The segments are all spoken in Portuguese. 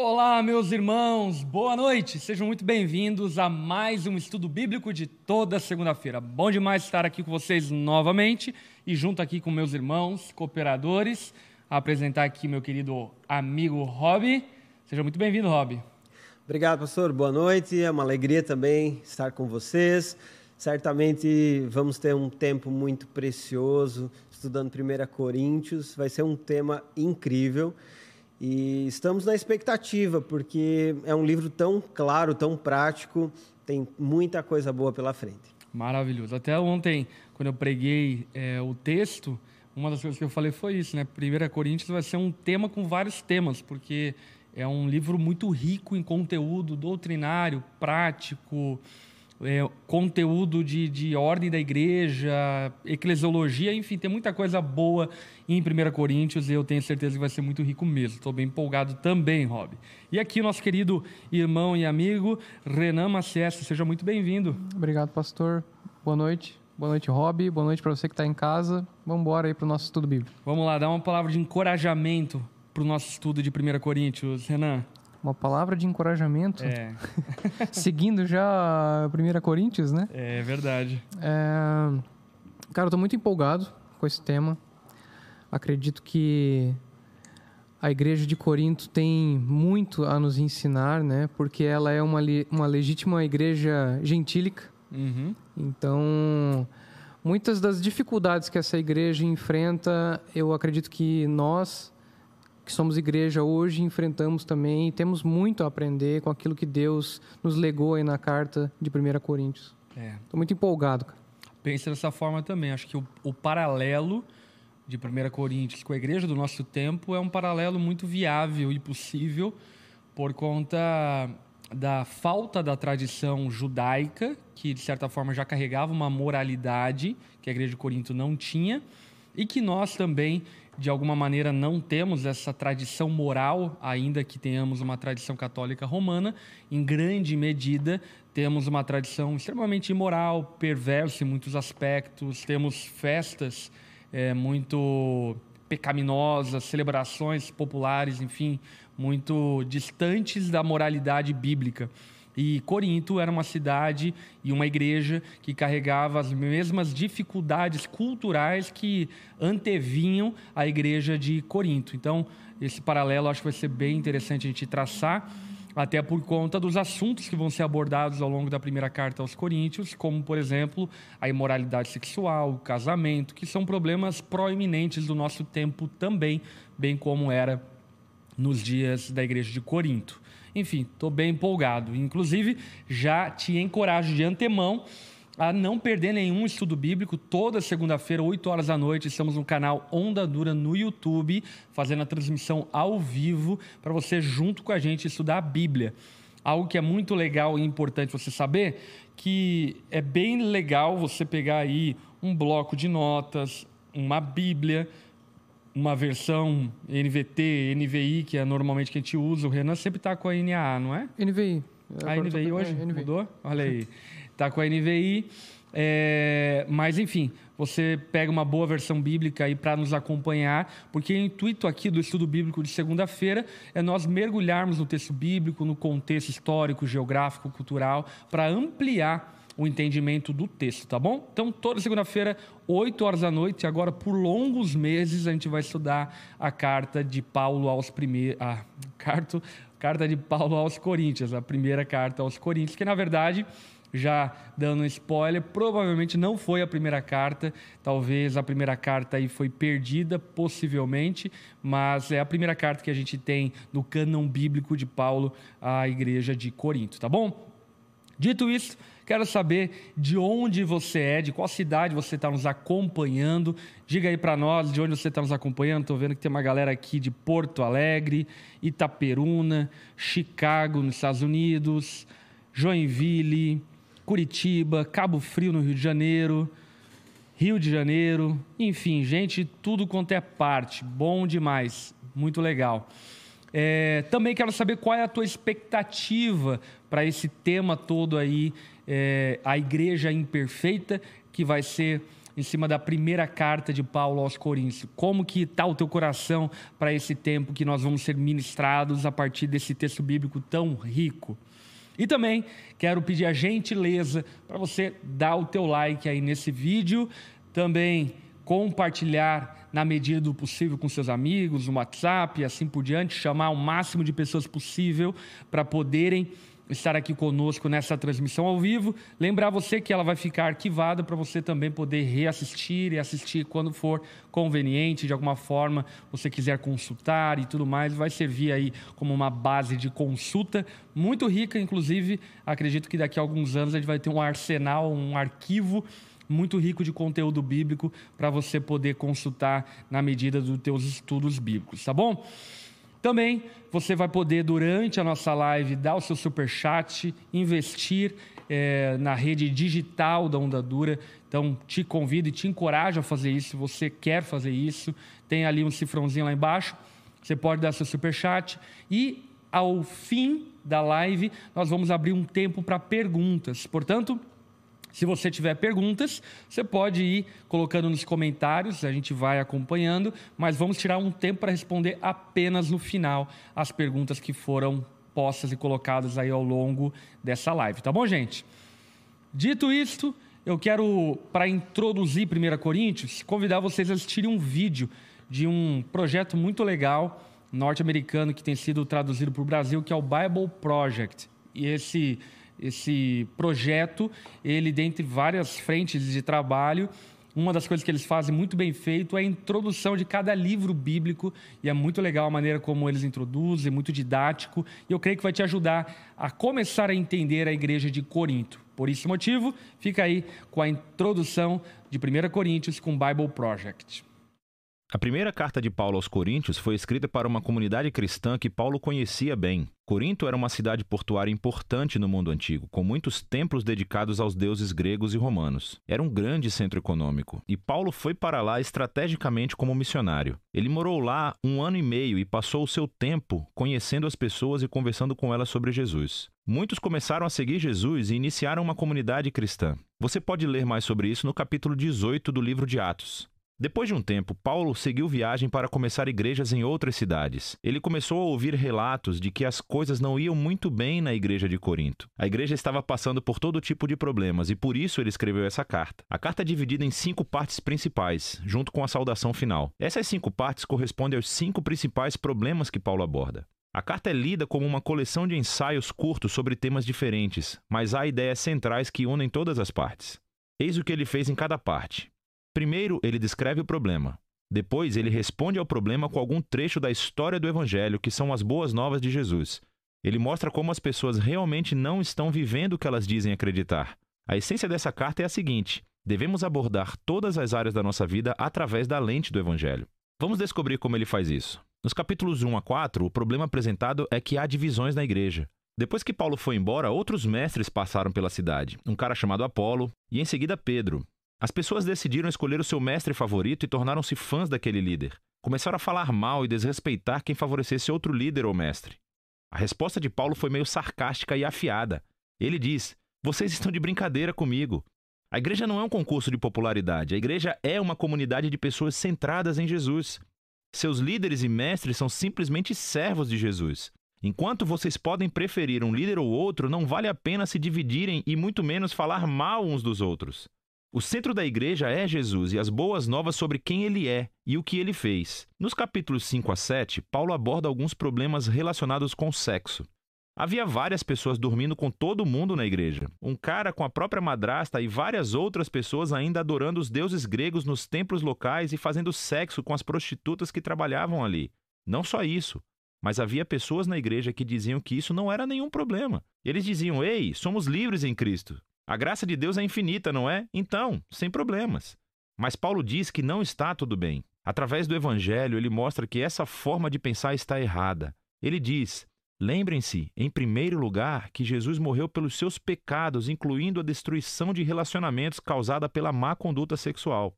Olá, meus irmãos, boa noite, sejam muito bem-vindos a mais um estudo bíblico de toda segunda-feira. Bom demais estar aqui com vocês novamente e junto aqui com meus irmãos, cooperadores, apresentar aqui meu querido amigo Rob. Seja muito bem-vindo, Rob. Obrigado, pastor. Boa noite. É uma alegria também estar com vocês. Certamente vamos ter um tempo muito precioso estudando 1 Coríntios. Vai ser um tema incrível. E estamos na expectativa, porque é um livro tão claro, tão prático, tem muita coisa boa pela frente. Maravilhoso. Até ontem, quando eu preguei é, o texto, uma das coisas que eu falei foi isso, né? 1 Coríntios vai ser um tema com vários temas, porque é um livro muito rico em conteúdo doutrinário, prático, é, conteúdo de, de ordem da igreja, eclesiologia, enfim, tem muita coisa boa em 1 Coríntios e eu tenho certeza que vai ser muito rico mesmo. Estou bem empolgado também, Rob. E aqui, nosso querido irmão e amigo Renan Macieste, seja muito bem-vindo. Obrigado, pastor. Boa noite. Boa noite, Rob. Boa noite para você que está em casa. Vamos embora aí para o nosso estudo bíblico. Vamos lá, dar uma palavra de encorajamento para o nosso estudo de 1 Coríntios, Renan. Uma palavra de encorajamento. É. Seguindo já a 1 Coríntios, né? É verdade. É... Cara, eu tô muito empolgado com esse tema. Acredito que a igreja de Corinto tem muito a nos ensinar, né? Porque ela é uma, uma legítima igreja gentílica. Uhum. Então, muitas das dificuldades que essa igreja enfrenta, eu acredito que nós que somos igreja hoje enfrentamos também e temos muito a aprender com aquilo que Deus nos legou aí na carta de 1 Coríntios. Estou é. muito empolgado. Cara. Pensa dessa forma também. Acho que o, o paralelo de 1 Coríntios com a igreja do nosso tempo é um paralelo muito viável e possível por conta da falta da tradição judaica, que de certa forma já carregava uma moralidade que a igreja de Corinto não tinha, e que nós também de alguma maneira não temos essa tradição moral, ainda que tenhamos uma tradição católica romana, em grande medida temos uma tradição extremamente imoral, perversa em muitos aspectos, temos festas é, muito pecaminosas, celebrações populares, enfim, muito distantes da moralidade bíblica. E Corinto era uma cidade e uma igreja que carregava as mesmas dificuldades culturais que antevinham a igreja de Corinto. Então, esse paralelo acho que vai ser bem interessante a gente traçar, até por conta dos assuntos que vão ser abordados ao longo da primeira carta aos Coríntios, como, por exemplo, a imoralidade sexual, o casamento, que são problemas proeminentes do nosso tempo também, bem como era nos dias da igreja de Corinto. Enfim, estou bem empolgado. Inclusive, já te encorajo de antemão a não perder nenhum estudo bíblico. Toda segunda-feira, 8 horas da noite, estamos no canal Onda Dura no YouTube, fazendo a transmissão ao vivo para você, junto com a gente, estudar a Bíblia. Algo que é muito legal e importante você saber, que é bem legal você pegar aí um bloco de notas, uma Bíblia, uma versão NVT, NVI, que é normalmente que a gente usa. O Renan sempre está com a NAA, não é? NVI. A NVI hoje é, NVI. mudou? Olha aí. Está com a NVI. É, mas, enfim, você pega uma boa versão bíblica aí para nos acompanhar, porque o intuito aqui do estudo bíblico de segunda-feira é nós mergulharmos no texto bíblico, no contexto histórico, geográfico, cultural, para ampliar o entendimento do texto, tá bom? Então, toda segunda-feira, 8 horas da noite, agora por longos meses, a gente vai estudar a carta de Paulo aos primeiros. A carta, carta de Paulo aos Coríntios, a primeira carta aos Coríntios, que na verdade já dando um spoiler, provavelmente não foi a primeira carta, talvez a primeira carta aí foi perdida, possivelmente, mas é a primeira carta que a gente tem no cânon bíblico de Paulo à igreja de Corinto, tá bom? Dito isso, Quero saber de onde você é, de qual cidade você está nos acompanhando. Diga aí para nós de onde você está nos acompanhando. Estou vendo que tem uma galera aqui de Porto Alegre, Itaperuna, Chicago, nos Estados Unidos, Joinville, Curitiba, Cabo Frio, no Rio de Janeiro, Rio de Janeiro. Enfim, gente, tudo quanto é parte. Bom demais. Muito legal. É, também quero saber qual é a tua expectativa para esse tema todo aí, é, a igreja imperfeita, que vai ser em cima da primeira carta de Paulo aos Coríntios. Como que está o teu coração para esse tempo que nós vamos ser ministrados a partir desse texto bíblico tão rico? E também quero pedir a gentileza para você dar o teu like aí nesse vídeo, também compartilhar na medida do possível com seus amigos, no WhatsApp e assim por diante, chamar o máximo de pessoas possível para poderem estar aqui conosco nessa transmissão ao vivo. Lembrar você que ela vai ficar arquivada para você também poder reassistir e assistir quando for conveniente, de alguma forma você quiser consultar e tudo mais, vai servir aí como uma base de consulta muito rica, inclusive, acredito que daqui a alguns anos a gente vai ter um arsenal, um arquivo muito rico de conteúdo bíblico para você poder consultar na medida dos teus estudos bíblicos, tá bom? Também você vai poder, durante a nossa live, dar o seu super chat, investir é, na rede digital da Onda Dura. Então, te convido e te encorajo a fazer isso. Se você quer fazer isso, tem ali um cifrãozinho lá embaixo. Você pode dar seu super chat. E, ao fim da live, nós vamos abrir um tempo para perguntas. Portanto, se você tiver perguntas, você pode ir colocando nos comentários, a gente vai acompanhando, mas vamos tirar um tempo para responder apenas no final as perguntas que foram postas e colocadas aí ao longo dessa live, tá bom, gente? Dito isto, eu quero, para introduzir 1 Coríntios, convidar vocês a assistirem um vídeo de um projeto muito legal norte-americano que tem sido traduzido para o Brasil, que é o Bible Project. E esse esse projeto, ele dentre várias frentes de trabalho, uma das coisas que eles fazem muito bem feito é a introdução de cada livro bíblico e é muito legal a maneira como eles introduzem, muito didático e eu creio que vai te ajudar a começar a entender a igreja de Corinto. Por esse motivo, fica aí com a introdução de 1 Coríntios com Bible Project. A primeira carta de Paulo aos Coríntios foi escrita para uma comunidade cristã que Paulo conhecia bem. Corinto era uma cidade portuária importante no mundo antigo, com muitos templos dedicados aos deuses gregos e romanos. Era um grande centro econômico, e Paulo foi para lá estrategicamente como missionário. Ele morou lá um ano e meio e passou o seu tempo conhecendo as pessoas e conversando com elas sobre Jesus. Muitos começaram a seguir Jesus e iniciaram uma comunidade cristã. Você pode ler mais sobre isso no capítulo 18 do livro de Atos. Depois de um tempo, Paulo seguiu viagem para começar igrejas em outras cidades. Ele começou a ouvir relatos de que as coisas não iam muito bem na igreja de Corinto. A igreja estava passando por todo tipo de problemas e por isso ele escreveu essa carta. A carta é dividida em cinco partes principais, junto com a saudação final. Essas cinco partes correspondem aos cinco principais problemas que Paulo aborda. A carta é lida como uma coleção de ensaios curtos sobre temas diferentes, mas há ideias centrais que unem todas as partes. Eis o que ele fez em cada parte. Primeiro, ele descreve o problema. Depois, ele responde ao problema com algum trecho da história do Evangelho, que são as boas novas de Jesus. Ele mostra como as pessoas realmente não estão vivendo o que elas dizem acreditar. A essência dessa carta é a seguinte: devemos abordar todas as áreas da nossa vida através da lente do Evangelho. Vamos descobrir como ele faz isso. Nos capítulos 1 a 4, o problema apresentado é que há divisões na igreja. Depois que Paulo foi embora, outros mestres passaram pela cidade, um cara chamado Apolo e em seguida Pedro, as pessoas decidiram escolher o seu mestre favorito e tornaram-se fãs daquele líder. Começaram a falar mal e desrespeitar quem favorecesse outro líder ou mestre. A resposta de Paulo foi meio sarcástica e afiada. Ele diz: Vocês estão de brincadeira comigo. A igreja não é um concurso de popularidade, a igreja é uma comunidade de pessoas centradas em Jesus. Seus líderes e mestres são simplesmente servos de Jesus. Enquanto vocês podem preferir um líder ou outro, não vale a pena se dividirem e muito menos falar mal uns dos outros. O centro da igreja é Jesus e as boas novas sobre quem ele é e o que ele fez. Nos capítulos 5 a 7, Paulo aborda alguns problemas relacionados com sexo. Havia várias pessoas dormindo com todo mundo na igreja. Um cara com a própria madrasta e várias outras pessoas ainda adorando os deuses gregos nos templos locais e fazendo sexo com as prostitutas que trabalhavam ali. Não só isso, mas havia pessoas na igreja que diziam que isso não era nenhum problema. Eles diziam: Ei, somos livres em Cristo. A graça de Deus é infinita, não é? Então, sem problemas. Mas Paulo diz que não está tudo bem. Através do Evangelho, ele mostra que essa forma de pensar está errada. Ele diz: Lembrem-se, em primeiro lugar, que Jesus morreu pelos seus pecados, incluindo a destruição de relacionamentos causada pela má conduta sexual.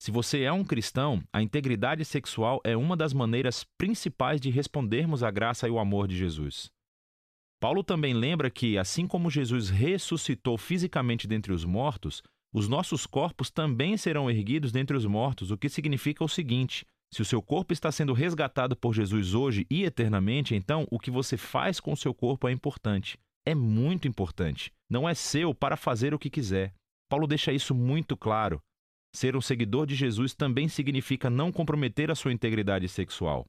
Se você é um cristão, a integridade sexual é uma das maneiras principais de respondermos à graça e ao amor de Jesus. Paulo também lembra que, assim como Jesus ressuscitou fisicamente dentre os mortos, os nossos corpos também serão erguidos dentre os mortos, o que significa o seguinte: se o seu corpo está sendo resgatado por Jesus hoje e eternamente, então o que você faz com o seu corpo é importante. É muito importante. Não é seu para fazer o que quiser. Paulo deixa isso muito claro. Ser um seguidor de Jesus também significa não comprometer a sua integridade sexual.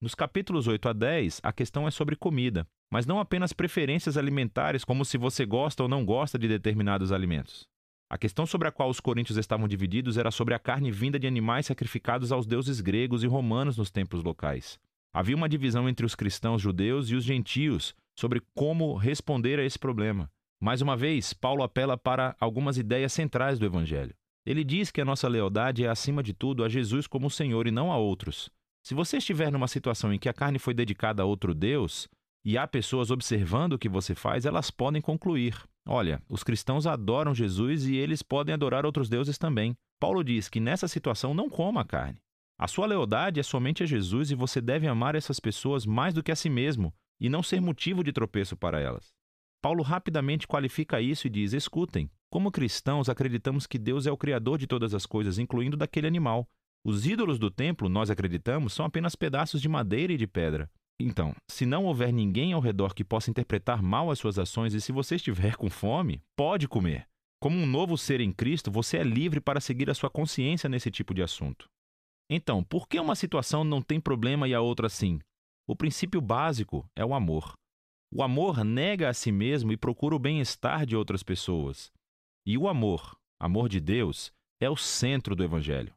Nos capítulos 8 a 10, a questão é sobre comida, mas não apenas preferências alimentares, como se você gosta ou não gosta de determinados alimentos. A questão sobre a qual os coríntios estavam divididos era sobre a carne vinda de animais sacrificados aos deuses gregos e romanos nos templos locais. Havia uma divisão entre os cristãos judeus e os gentios sobre como responder a esse problema. Mais uma vez, Paulo apela para algumas ideias centrais do Evangelho. Ele diz que a nossa lealdade é, acima de tudo, a Jesus como Senhor e não a outros. Se você estiver numa situação em que a carne foi dedicada a outro Deus, e há pessoas observando o que você faz, elas podem concluir: olha, os cristãos adoram Jesus e eles podem adorar outros deuses também. Paulo diz que nessa situação não coma a carne. A sua lealdade é somente a Jesus e você deve amar essas pessoas mais do que a si mesmo e não ser motivo de tropeço para elas. Paulo rapidamente qualifica isso e diz: escutem, como cristãos acreditamos que Deus é o criador de todas as coisas, incluindo daquele animal. Os ídolos do templo, nós acreditamos, são apenas pedaços de madeira e de pedra. Então, se não houver ninguém ao redor que possa interpretar mal as suas ações e se você estiver com fome, pode comer. Como um novo ser em Cristo, você é livre para seguir a sua consciência nesse tipo de assunto. Então, por que uma situação não tem problema e a outra sim? O princípio básico é o amor. O amor nega a si mesmo e procura o bem-estar de outras pessoas. E o amor, amor de Deus, é o centro do Evangelho.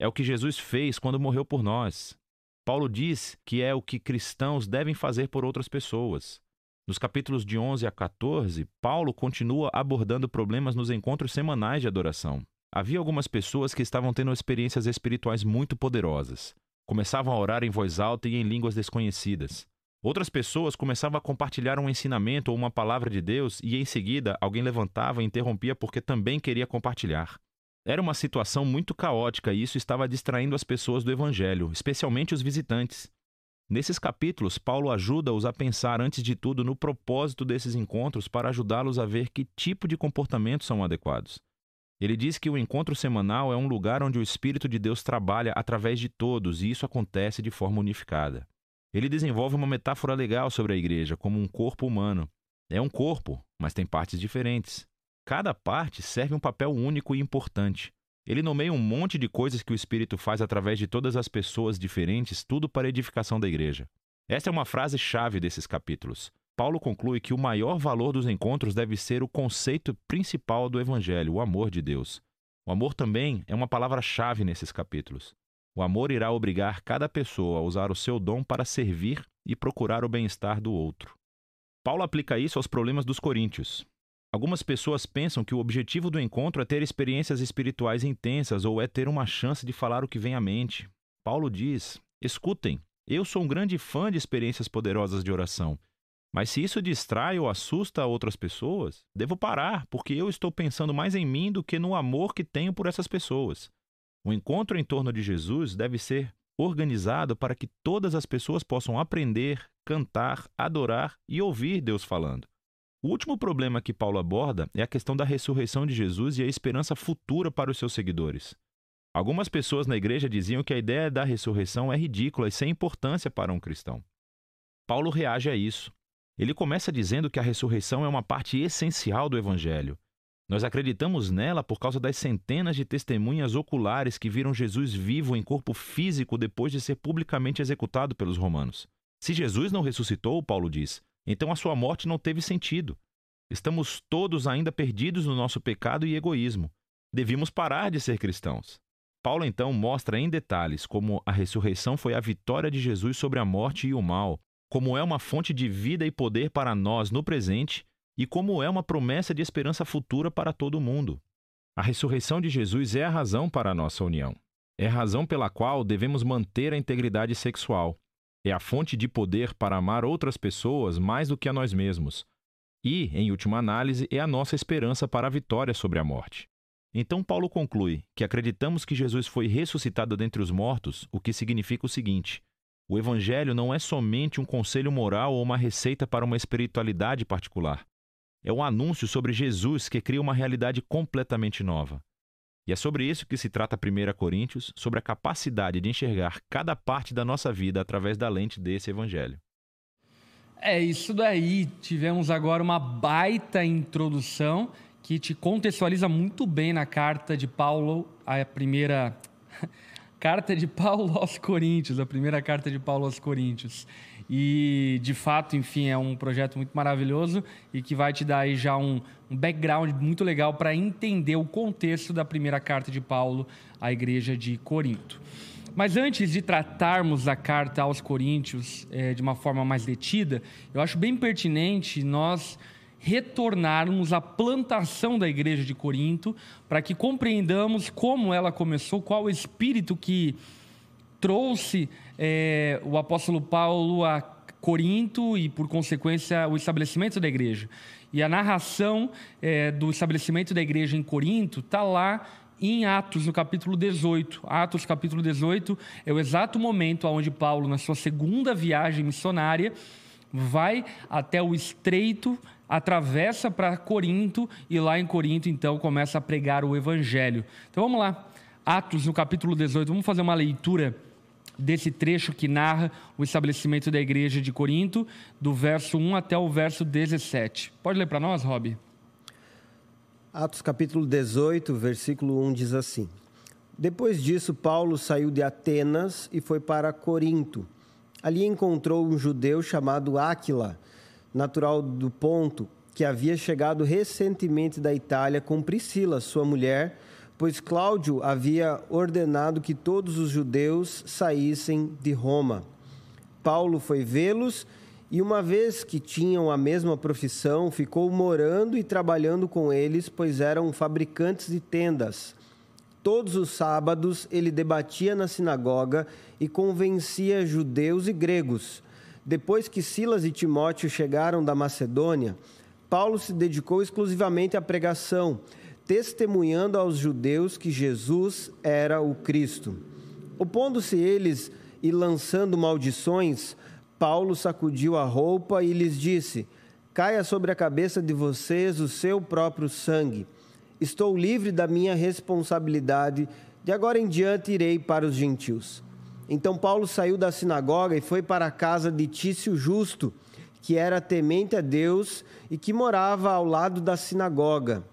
É o que Jesus fez quando morreu por nós. Paulo diz que é o que cristãos devem fazer por outras pessoas. Nos capítulos de 11 a 14, Paulo continua abordando problemas nos encontros semanais de adoração. Havia algumas pessoas que estavam tendo experiências espirituais muito poderosas. Começavam a orar em voz alta e em línguas desconhecidas. Outras pessoas começavam a compartilhar um ensinamento ou uma palavra de Deus e em seguida alguém levantava e interrompia porque também queria compartilhar. Era uma situação muito caótica e isso estava distraindo as pessoas do Evangelho, especialmente os visitantes. Nesses capítulos, Paulo ajuda-os a pensar, antes de tudo, no propósito desses encontros para ajudá-los a ver que tipo de comportamentos são adequados. Ele diz que o encontro semanal é um lugar onde o Espírito de Deus trabalha através de todos e isso acontece de forma unificada. Ele desenvolve uma metáfora legal sobre a igreja como um corpo humano. É um corpo, mas tem partes diferentes. Cada parte serve um papel único e importante. Ele nomeia um monte de coisas que o Espírito faz através de todas as pessoas diferentes, tudo para a edificação da igreja. Esta é uma frase-chave desses capítulos. Paulo conclui que o maior valor dos encontros deve ser o conceito principal do Evangelho, o amor de Deus. O amor também é uma palavra-chave nesses capítulos. O amor irá obrigar cada pessoa a usar o seu dom para servir e procurar o bem-estar do outro. Paulo aplica isso aos problemas dos coríntios. Algumas pessoas pensam que o objetivo do encontro é ter experiências espirituais intensas ou é ter uma chance de falar o que vem à mente. Paulo diz: escutem, eu sou um grande fã de experiências poderosas de oração. Mas se isso distrai ou assusta outras pessoas, devo parar, porque eu estou pensando mais em mim do que no amor que tenho por essas pessoas. O encontro em torno de Jesus deve ser organizado para que todas as pessoas possam aprender, cantar, adorar e ouvir Deus falando. O último problema que Paulo aborda é a questão da ressurreição de Jesus e a esperança futura para os seus seguidores. Algumas pessoas na igreja diziam que a ideia da ressurreição é ridícula e sem importância para um cristão. Paulo reage a isso. Ele começa dizendo que a ressurreição é uma parte essencial do evangelho. Nós acreditamos nela por causa das centenas de testemunhas oculares que viram Jesus vivo em corpo físico depois de ser publicamente executado pelos romanos. Se Jesus não ressuscitou, Paulo diz, então a sua morte não teve sentido. Estamos todos ainda perdidos no nosso pecado e egoísmo. Devíamos parar de ser cristãos. Paulo então mostra em detalhes como a ressurreição foi a vitória de Jesus sobre a morte e o mal, como é uma fonte de vida e poder para nós no presente e como é uma promessa de esperança futura para todo mundo. A ressurreição de Jesus é a razão para a nossa união. É a razão pela qual devemos manter a integridade sexual, é a fonte de poder para amar outras pessoas mais do que a nós mesmos. E, em última análise, é a nossa esperança para a vitória sobre a morte. Então, Paulo conclui que acreditamos que Jesus foi ressuscitado dentre os mortos, o que significa o seguinte: o Evangelho não é somente um conselho moral ou uma receita para uma espiritualidade particular. É um anúncio sobre Jesus que cria uma realidade completamente nova. E é sobre isso que se trata 1 Coríntios, sobre a capacidade de enxergar cada parte da nossa vida através da lente desse evangelho. É isso daí. Tivemos agora uma baita introdução que te contextualiza muito bem na carta de Paulo, a primeira carta de Paulo aos Coríntios, a primeira carta de Paulo aos Coríntios. E, de fato, enfim, é um projeto muito maravilhoso e que vai te dar aí já um, um background muito legal para entender o contexto da primeira carta de Paulo à igreja de Corinto. Mas antes de tratarmos a carta aos Coríntios é, de uma forma mais detida, eu acho bem pertinente nós retornarmos à plantação da igreja de Corinto, para que compreendamos como ela começou, qual o espírito que trouxe é, o apóstolo Paulo a Corinto e, por consequência, o estabelecimento da igreja. E a narração é, do estabelecimento da igreja em Corinto está lá em Atos, no capítulo 18. Atos, capítulo 18, é o exato momento onde Paulo, na sua segunda viagem missionária, vai até o estreito, atravessa para Corinto e lá em Corinto, então, começa a pregar o evangelho. Então vamos lá. Atos, no capítulo 18, vamos fazer uma leitura desse trecho que narra o estabelecimento da igreja de Corinto, do verso 1 até o verso 17. Pode ler para nós, Rob? Atos capítulo 18, versículo 1 diz assim: Depois disso, Paulo saiu de Atenas e foi para Corinto. Ali encontrou um judeu chamado Áquila, natural do Ponto, que havia chegado recentemente da Itália com Priscila, sua mulher, pois Cláudio havia ordenado que todos os judeus saíssem de Roma. Paulo foi vê-los e uma vez que tinham a mesma profissão, ficou morando e trabalhando com eles, pois eram fabricantes de tendas. Todos os sábados ele debatia na sinagoga e convencia judeus e gregos. Depois que Silas e Timóteo chegaram da Macedônia, Paulo se dedicou exclusivamente à pregação, testemunhando aos judeus que Jesus era o Cristo. Opondo-se eles e lançando maldições, Paulo sacudiu a roupa e lhes disse: Caia sobre a cabeça de vocês o seu próprio sangue. Estou livre da minha responsabilidade. De agora em diante irei para os gentios. Então Paulo saiu da sinagoga e foi para a casa de Tício Justo, que era temente a Deus e que morava ao lado da sinagoga.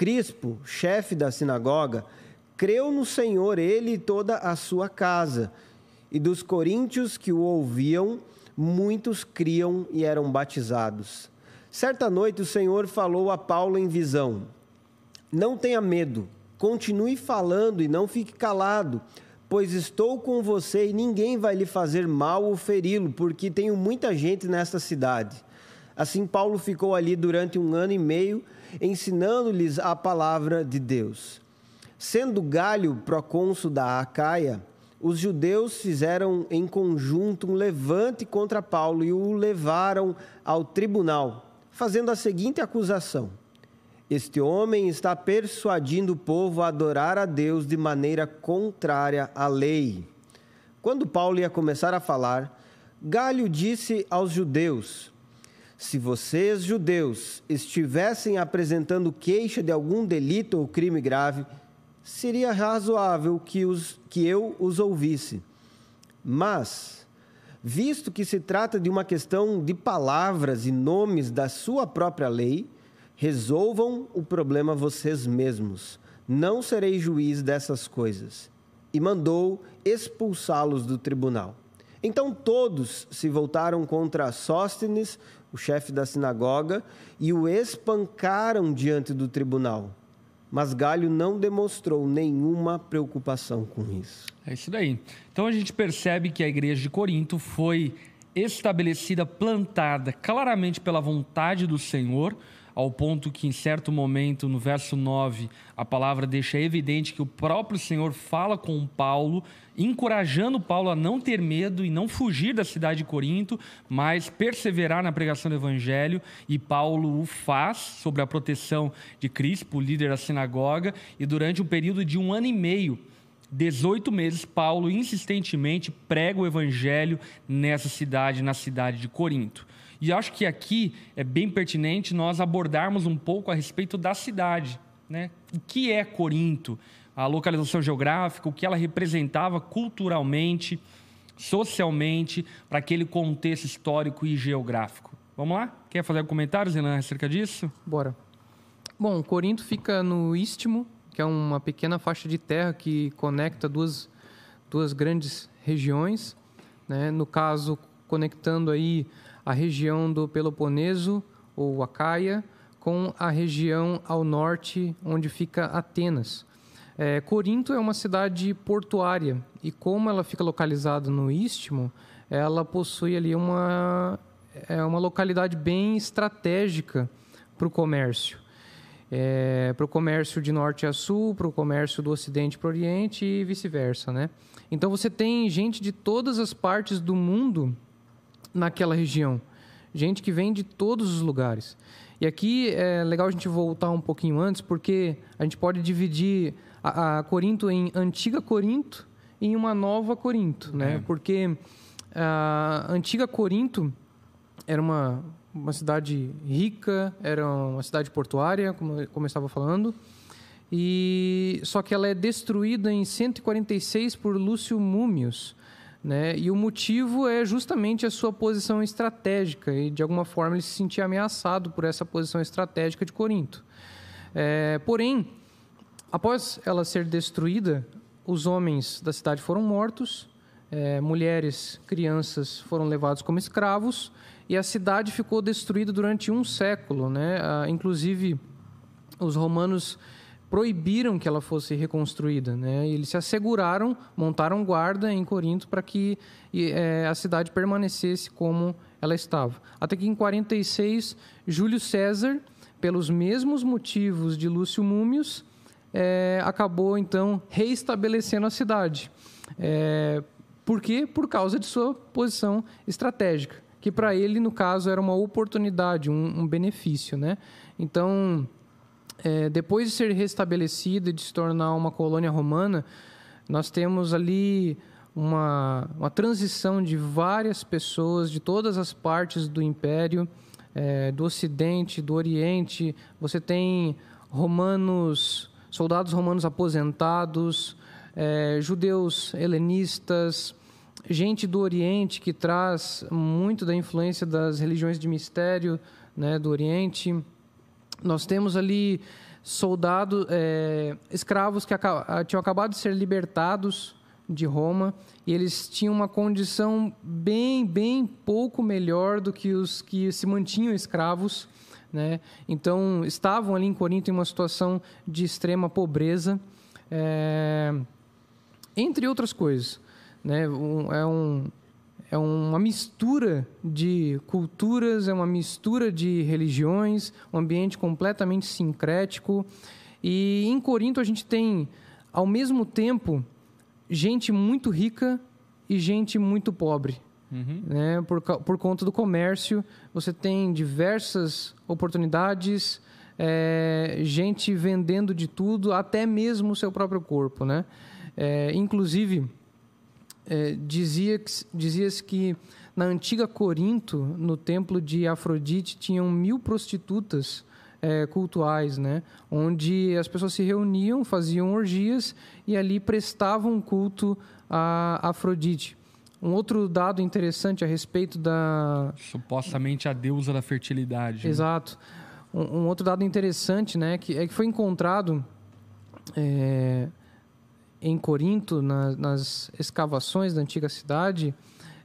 Crispo, chefe da sinagoga, creu no Senhor, ele e toda a sua casa. E dos coríntios que o ouviam, muitos criam e eram batizados. Certa noite o Senhor falou a Paulo em visão: Não tenha medo, continue falando e não fique calado, pois estou com você e ninguém vai lhe fazer mal ou feri-lo, porque tenho muita gente nesta cidade. Assim, Paulo ficou ali durante um ano e meio, ensinando-lhes a palavra de Deus. Sendo Galho procônsul da Acaia, os judeus fizeram em conjunto um levante contra Paulo e o levaram ao tribunal, fazendo a seguinte acusação: Este homem está persuadindo o povo a adorar a Deus de maneira contrária à lei. Quando Paulo ia começar a falar, Galho disse aos judeus: Se vocês, judeus, estivessem apresentando queixa de algum delito ou crime grave, seria razoável que, os, que eu os ouvisse. Mas, visto que se trata de uma questão de palavras e nomes da sua própria lei, resolvam o problema vocês mesmos. Não serei juiz dessas coisas. E mandou expulsá-los do tribunal. Então todos se voltaram contra Sóstenes, o chefe da sinagoga, e o espancaram diante do tribunal mas Galho não demonstrou nenhuma preocupação com isso. É isso daí. Então a gente percebe que a igreja de Corinto foi estabelecida, plantada claramente pela vontade do Senhor ao ponto que, em certo momento, no verso 9, a palavra deixa evidente que o próprio Senhor fala com Paulo, encorajando Paulo a não ter medo e não fugir da cidade de Corinto, mas perseverar na pregação do evangelho, e Paulo o faz sobre a proteção de Crispo, líder da sinagoga, e durante um período de um ano e meio, 18 meses, Paulo insistentemente prega o evangelho nessa cidade, na cidade de Corinto. E acho que aqui é bem pertinente nós abordarmos um pouco a respeito da cidade. Né? O que é Corinto? A localização geográfica, o que ela representava culturalmente, socialmente, para aquele contexto histórico e geográfico. Vamos lá? Quer fazer comentários, Renan, acerca disso? Bora. Bom, Corinto fica no Istmo, que é uma pequena faixa de terra que conecta duas, duas grandes regiões. Né? No caso, conectando aí a região do Peloponeso, ou Acaia, com a região ao norte, onde fica Atenas. É, Corinto é uma cidade portuária e como ela fica localizada no Istmo, ela possui ali uma, é uma localidade bem estratégica para o comércio. É, para o comércio de norte a sul, para o comércio do ocidente para o oriente e vice-versa, né? Então você tem gente de todas as partes do mundo naquela região, gente que vem de todos os lugares. E aqui é legal a gente voltar um pouquinho antes, porque a gente pode dividir a, a Corinto em antiga Corinto e em uma nova Corinto, né? É. Porque a antiga Corinto era uma, uma cidade rica, era uma cidade portuária, como, como eu estava falando, e só que ela é destruída em 146 por Lúcio Múmios, né? E o motivo é justamente a sua posição estratégica e de alguma forma ele se sentia ameaçado por essa posição estratégica de Corinto. É, porém, após ela ser destruída, os homens da cidade foram mortos, é, mulheres, crianças foram levados como escravos e a cidade ficou destruída durante um século, né? Ah, inclusive os romanos proibiram que ela fosse reconstruída. Né? eles se asseguraram, montaram guarda em Corinto para que é, a cidade permanecesse como ela estava. Até que em 46, Júlio César, pelos mesmos motivos de Lúcio Múmios, é, acabou então reestabelecendo a cidade. É, por quê? Por causa de sua posição estratégica, que para ele, no caso, era uma oportunidade, um, um benefício. Né? Então, é, depois de ser restabelecida e de se tornar uma colônia romana, nós temos ali uma, uma transição de várias pessoas de todas as partes do império, é, do Ocidente, do Oriente. Você tem romanos, soldados romanos aposentados, é, judeus helenistas, gente do Oriente que traz muito da influência das religiões de mistério né, do Oriente nós temos ali soldados, é, escravos que tinham acabado de ser libertados de Roma e eles tinham uma condição bem, bem pouco melhor do que os que se mantinham escravos. Né? Então, estavam ali em Corinto em uma situação de extrema pobreza, é, entre outras coisas. Né? Um, é um, é uma mistura de culturas, é uma mistura de religiões, um ambiente completamente sincrético. E em Corinto a gente tem, ao mesmo tempo, gente muito rica e gente muito pobre. Uhum. Né? Por, por conta do comércio, você tem diversas oportunidades, é, gente vendendo de tudo, até mesmo o seu próprio corpo. Né? É, inclusive é, dizia dizia-se que na antiga Corinto, no templo de Afrodite, tinham mil prostitutas é, cultuais, né? onde as pessoas se reuniam, faziam orgias e ali prestavam culto a Afrodite. Um outro dado interessante a respeito da. Supostamente a deusa da fertilidade. Né? Exato. Um, um, outro dado interessante né, que, é que foi encontrado é, em Corinto, na, nas escavações da antiga cidade,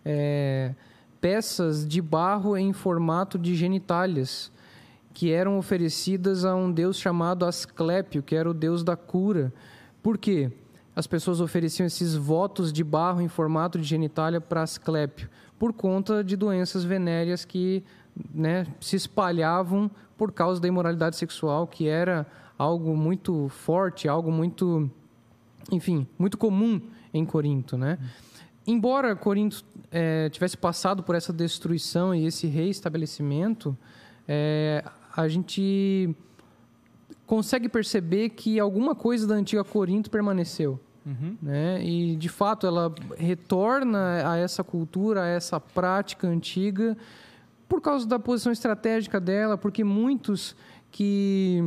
é, peças de barro em formato de genitálias que eram oferecidas a um deus chamado Asclépio, que era o deus da cura. Por quê? As pessoas ofereciam esses votos de barro em formato de genitália para Asclépio, por conta de doenças venéreas que né, se espalhavam por causa da imoralidade sexual, que era algo muito forte, algo muito enfim, muito comum em Corinto, né? Embora Corinto é, tivesse passado por essa destruição e esse reestabelecimento, é, a gente consegue perceber que alguma coisa da antiga Corinto permaneceu. Uhum. Né? E, de fato, ela retorna a essa cultura, a essa prática antiga, por causa da posição estratégica dela, porque muitos que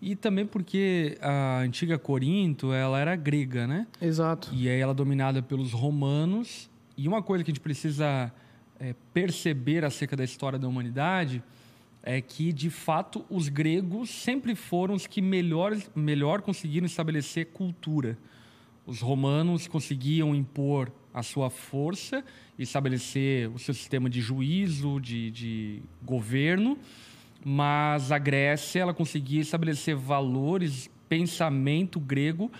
e também porque a antiga Corinto ela era grega, né? Exato. E aí ela dominada pelos romanos. E uma coisa que a gente precisa é, perceber acerca da história da humanidade é que de fato os gregos sempre foram os que melhor melhor conseguiram estabelecer cultura. Os romanos conseguiam impor a sua força, estabelecer o seu sistema de juízo, de, de governo mas a Grécia ela conseguia estabelecer valores, pensamento grego,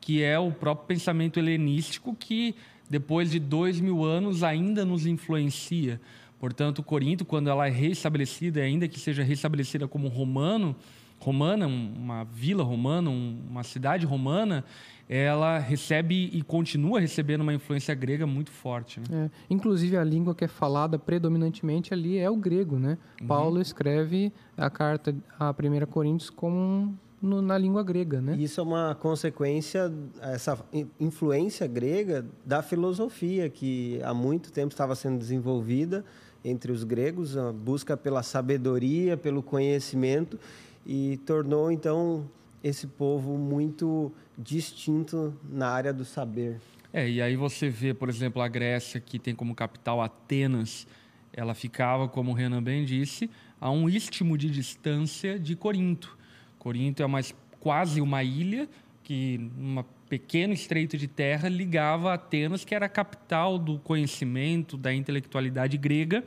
que é o próprio pensamento helenístico, que depois de dois mil anos ainda nos influencia. Portanto, Corinto, quando ela é reestabelecida, ainda que seja reestabelecida como romano, romana, uma vila romana, uma cidade romana, ela recebe e continua recebendo uma influência grega muito forte. Né? É, inclusive a língua que é falada predominantemente ali é o grego, né? Uhum. Paulo escreve a carta a 1 Coríntios como no, na língua grega, né? Isso é uma consequência, essa influência grega da filosofia que há muito tempo estava sendo desenvolvida entre os gregos, a busca pela sabedoria, pelo conhecimento e tornou então esse povo muito distinto na área do saber. É, e aí você vê, por exemplo, a Grécia, que tem como capital Atenas, ela ficava, como o Renan bem disse, a um istmo de distância de Corinto. Corinto é mais, quase uma ilha que, um pequeno estreito de terra, ligava Atenas, que era a capital do conhecimento, da intelectualidade grega,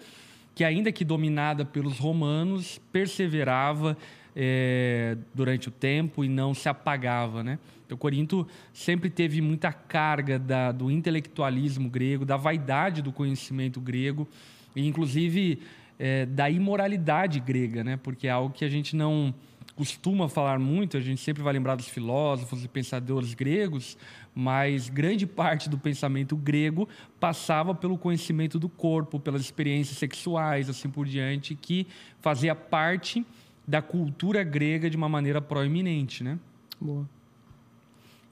que ainda que dominada pelos romanos, perseverava é, durante o tempo e não se apagava, né? O Corinto sempre teve muita carga da, do intelectualismo grego, da vaidade do conhecimento grego e, inclusive, é, da imoralidade grega, né? Porque é algo que a gente não costuma falar muito, a gente sempre vai lembrar dos filósofos e pensadores gregos, mas grande parte do pensamento grego passava pelo conhecimento do corpo, pelas experiências sexuais, assim por diante, que fazia parte da cultura grega de uma maneira proeminente, né? Boa.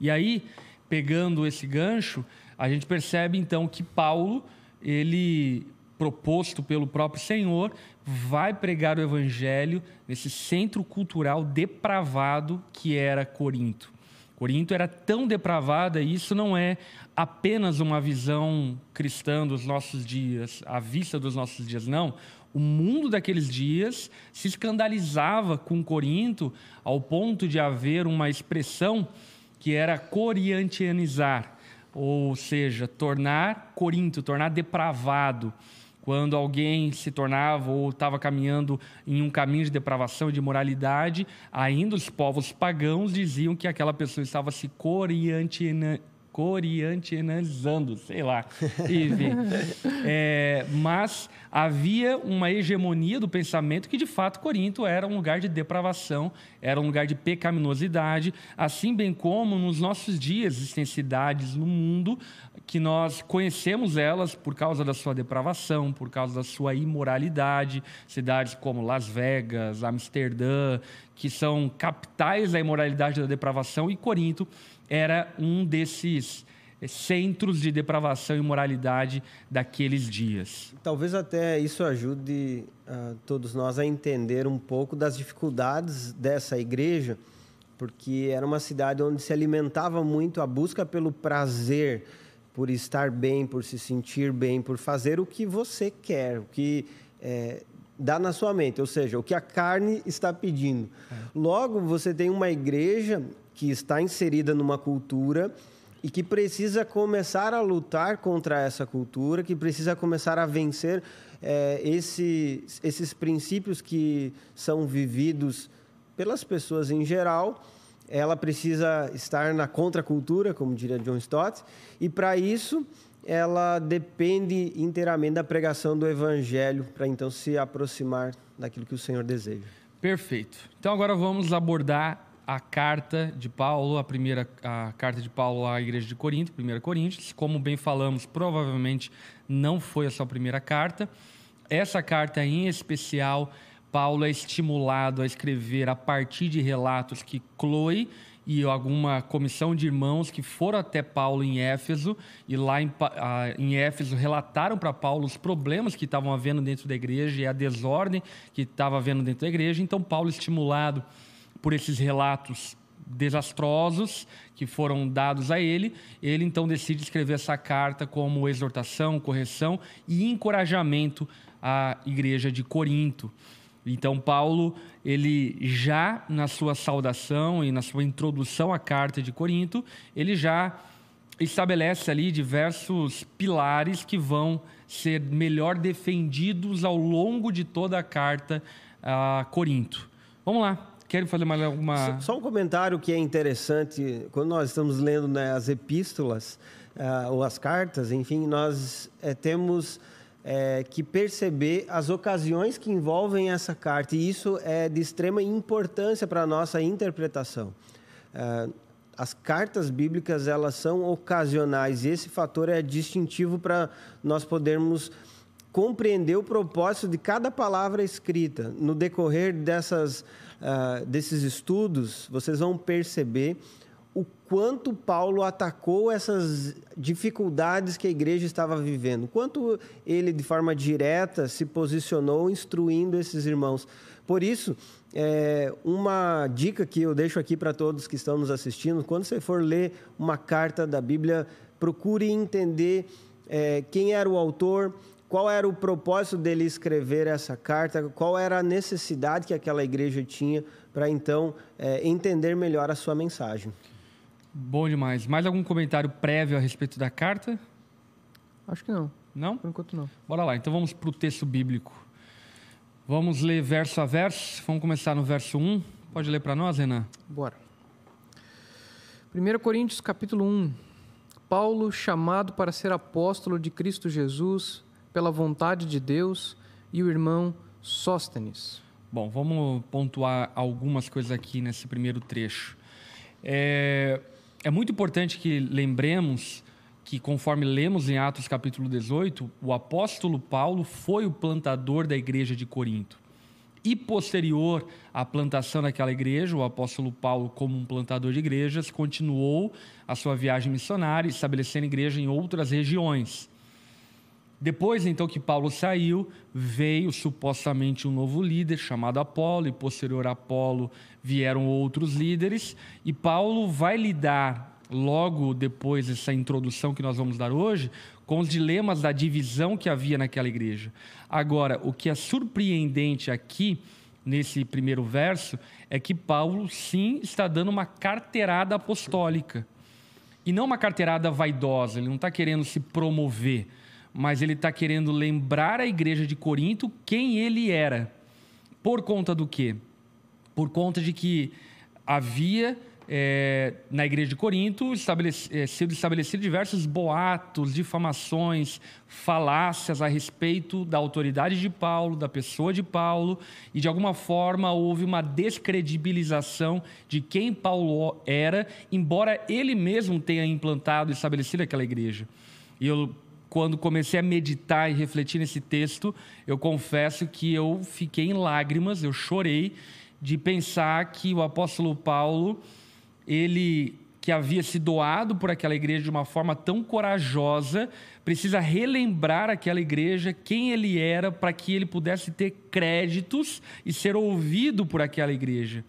E aí, pegando esse gancho, a gente percebe então que Paulo, ele proposto pelo próprio Senhor, vai pregar o evangelho nesse centro cultural depravado que era Corinto. Corinto era tão depravada, e isso não é apenas uma visão cristã dos nossos dias, à vista dos nossos dias, não o mundo daqueles dias se escandalizava com Corinto ao ponto de haver uma expressão que era coriantianizar, ou seja, tornar Corinto, tornar depravado. Quando alguém se tornava ou estava caminhando em um caminho de depravação e de moralidade, ainda os povos pagãos diziam que aquela pessoa estava se coriantianizando coriantinizando, sei lá. Enfim. É, mas havia uma hegemonia do pensamento que, de fato, Corinto era um lugar de depravação, era um lugar de pecaminosidade, assim bem como nos nossos dias existem cidades no mundo que nós conhecemos elas por causa da sua depravação, por causa da sua imoralidade, cidades como Las Vegas, Amsterdã, que são capitais da imoralidade e da depravação, e Corinto era um desses eh, centros de depravação e moralidade daqueles dias. Talvez até isso ajude uh, todos nós a entender um pouco das dificuldades dessa igreja, porque era uma cidade onde se alimentava muito a busca pelo prazer, por estar bem, por se sentir bem, por fazer o que você quer, o que é, dá na sua mente, ou seja, o que a carne está pedindo. É. Logo, você tem uma igreja que está inserida numa cultura e que precisa começar a lutar contra essa cultura, que precisa começar a vencer é, esse, esses princípios que são vividos pelas pessoas em geral. Ela precisa estar na contracultura, como diria John Stott, e para isso ela depende inteiramente da pregação do evangelho para então se aproximar daquilo que o Senhor deseja. Perfeito. Então agora vamos abordar a carta de Paulo, a primeira a carta de Paulo à igreja de Corinto, 1 Coríntios. Como bem falamos, provavelmente não foi a sua primeira carta. Essa carta em especial, Paulo é estimulado a escrever a partir de relatos que Chloe e alguma comissão de irmãos que foram até Paulo em Éfeso e lá em, em Éfeso relataram para Paulo os problemas que estavam havendo dentro da igreja e a desordem que estava havendo dentro da igreja. Então, Paulo, estimulado por esses relatos desastrosos que foram dados a ele, ele então decide escrever essa carta como exortação, correção e encorajamento à igreja de Corinto. Então Paulo, ele já na sua saudação e na sua introdução à carta de Corinto, ele já estabelece ali diversos pilares que vão ser melhor defendidos ao longo de toda a carta a Corinto. Vamos lá, Querem fazer mais alguma. Só um comentário que é interessante. Quando nós estamos lendo né, as epístolas uh, ou as cartas, enfim, nós é, temos é, que perceber as ocasiões que envolvem essa carta. E isso é de extrema importância para a nossa interpretação. Uh, as cartas bíblicas elas são ocasionais e esse fator é distintivo para nós podermos compreender o propósito de cada palavra escrita. No decorrer dessas uh, desses estudos, vocês vão perceber o quanto Paulo atacou essas dificuldades que a igreja estava vivendo, quanto ele, de forma direta, se posicionou instruindo esses irmãos. Por isso, é, uma dica que eu deixo aqui para todos que estão nos assistindo: quando você for ler uma carta da Bíblia, procure entender é, quem era o autor, qual era o propósito dele escrever essa carta, qual era a necessidade que aquela igreja tinha para então é, entender melhor a sua mensagem. Bom demais. Mais algum comentário prévio a respeito da carta? Acho que não. Não? Por enquanto não. Bora lá, então vamos para o texto bíblico. Vamos ler verso a verso. Vamos começar no verso 1. Pode ler para nós, Renan? Bora. 1 Coríntios capítulo 1. Paulo, chamado para ser apóstolo de Cristo Jesus, pela vontade de Deus, e o irmão Sóstenes. Bom, vamos pontuar algumas coisas aqui nesse primeiro trecho. É, é muito importante que lembremos que, conforme lemos em Atos capítulo 18, o apóstolo Paulo foi o plantador da igreja de Corinto. E posterior à plantação daquela igreja, o apóstolo Paulo, como um plantador de igrejas, continuou a sua viagem missionária, estabelecendo igreja em outras regiões. Depois, então, que Paulo saiu, veio supostamente um novo líder chamado Apolo, e posterior a Apolo vieram outros líderes, e Paulo vai lidar, logo depois dessa introdução que nós vamos dar hoje, com os dilemas da divisão que havia naquela igreja. Agora, o que é surpreendente aqui, nesse primeiro verso, é que Paulo, sim, está dando uma carteirada apostólica. E não uma carteirada vaidosa, ele não está querendo se promover mas ele está querendo lembrar a igreja de Corinto quem ele era. Por conta do quê? Por conta de que havia é, na igreja de Corinto é, sido estabelecidos diversos boatos, difamações, falácias a respeito da autoridade de Paulo, da pessoa de Paulo, e de alguma forma houve uma descredibilização de quem Paulo era, embora ele mesmo tenha implantado e estabelecido aquela igreja. E eu quando comecei a meditar e refletir nesse texto, eu confesso que eu fiquei em lágrimas, eu chorei de pensar que o apóstolo Paulo, ele que havia se doado por aquela igreja de uma forma tão corajosa, precisa relembrar aquela igreja quem ele era para que ele pudesse ter créditos e ser ouvido por aquela igreja.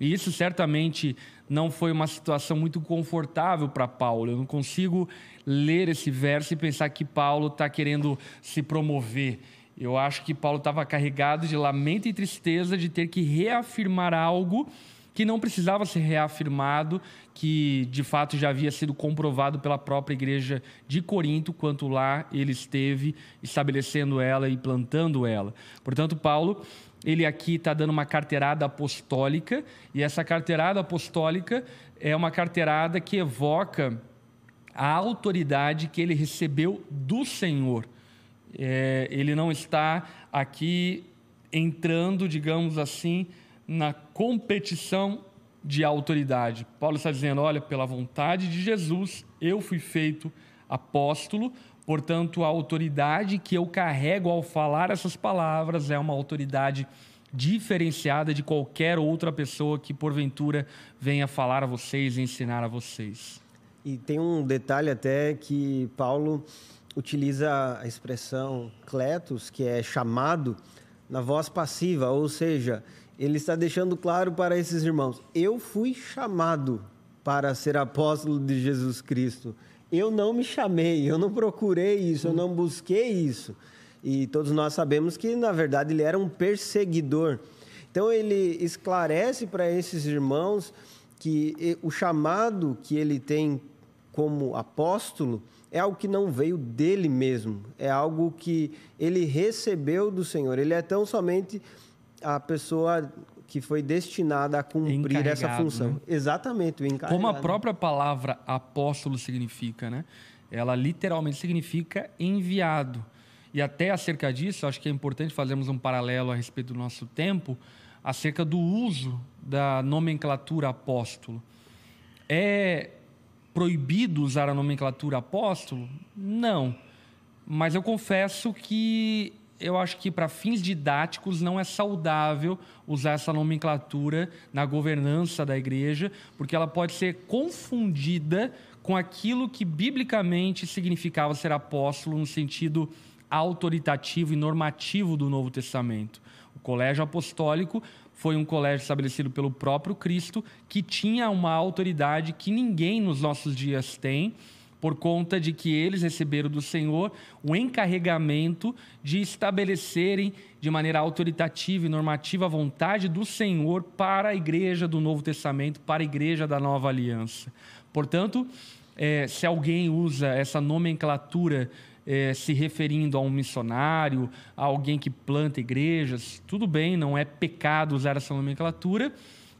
E isso certamente não foi uma situação muito confortável para Paulo. Eu não consigo ler esse verso e pensar que Paulo está querendo se promover. Eu acho que Paulo estava carregado de lamento e tristeza de ter que reafirmar algo que não precisava ser reafirmado, que de fato já havia sido comprovado pela própria igreja de Corinto, quanto lá ele esteve estabelecendo ela e plantando ela. Portanto, Paulo, ele aqui está dando uma carteirada apostólica, e essa carteirada apostólica é uma carteirada que evoca a autoridade que ele recebeu do Senhor. É, ele não está aqui entrando, digamos assim, na competição de autoridade. Paulo está dizendo: olha, pela vontade de Jesus, eu fui feito apóstolo, portanto, a autoridade que eu carrego ao falar essas palavras é uma autoridade diferenciada de qualquer outra pessoa que porventura venha falar a vocês e ensinar a vocês. E tem um detalhe até que Paulo utiliza a expressão kletos, que é chamado, na voz passiva, ou seja, ele está deixando claro para esses irmãos: eu fui chamado para ser apóstolo de Jesus Cristo. Eu não me chamei, eu não procurei isso, eu não busquei isso. E todos nós sabemos que, na verdade, ele era um perseguidor. Então, ele esclarece para esses irmãos que o chamado que ele tem como apóstolo é algo que não veio dele mesmo, é algo que ele recebeu do Senhor. Ele é tão somente a pessoa que foi destinada a cumprir essa função. Né? Exatamente, o encarregado. Como a própria palavra apóstolo significa, né? Ela literalmente significa enviado. E até acerca disso, acho que é importante fazermos um paralelo a respeito do nosso tempo, acerca do uso da nomenclatura apóstolo. É proibido usar a nomenclatura apóstolo? Não. Mas eu confesso que eu acho que para fins didáticos não é saudável usar essa nomenclatura na governança da igreja, porque ela pode ser confundida com aquilo que biblicamente significava ser apóstolo no sentido autoritativo e normativo do Novo Testamento. O colégio apostólico foi um colégio estabelecido pelo próprio Cristo que tinha uma autoridade que ninguém nos nossos dias tem por conta de que eles receberam do Senhor o encarregamento de estabelecerem de maneira autoritativa e normativa a vontade do Senhor para a igreja do Novo Testamento, para a igreja da Nova Aliança. Portanto, é, se alguém usa essa nomenclatura é, se referindo a um missionário, a alguém que planta igrejas, tudo bem, não é pecado usar essa nomenclatura,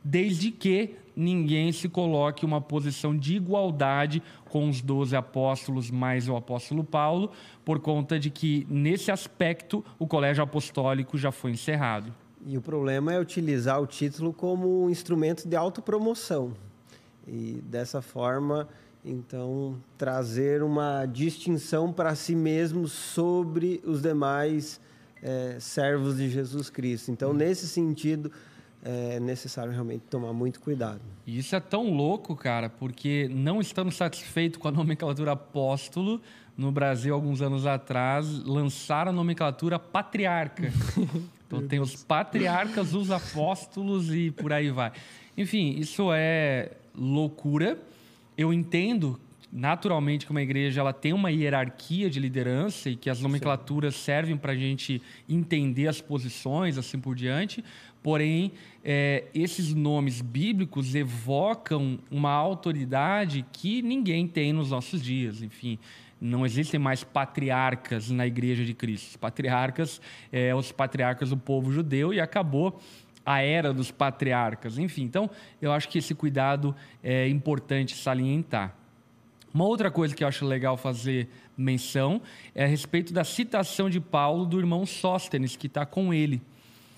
desde que ninguém se coloque uma posição de igualdade com os doze apóstolos mais o apóstolo Paulo, por conta de que, nesse aspecto, o colégio apostólico já foi encerrado. E o problema é utilizar o título como um instrumento de autopromoção. E dessa forma, então, trazer uma distinção para si mesmo sobre os demais é, servos de Jesus Cristo. Então, hum. nesse sentido, é necessário realmente tomar muito cuidado. E isso é tão louco, cara, porque não estamos satisfeitos com a nomenclatura apóstolo. No Brasil, alguns anos atrás, lançaram a nomenclatura patriarca. então tem os patriarcas, os apóstolos e por aí vai. Enfim, isso é loucura. Eu entendo naturalmente que uma igreja ela tem uma hierarquia de liderança e que as nomenclaturas Sim. servem para a gente entender as posições, assim por diante. Porém, é, esses nomes bíblicos evocam uma autoridade que ninguém tem nos nossos dias. Enfim, não existem mais patriarcas na Igreja de Cristo. Os patriarcas, é, os patriarcas do povo judeu e acabou a era dos patriarcas. Enfim, então eu acho que esse cuidado é importante salientar. Uma outra coisa que eu acho legal fazer menção é a respeito da citação de Paulo do irmão Sóstenes, que está com ele.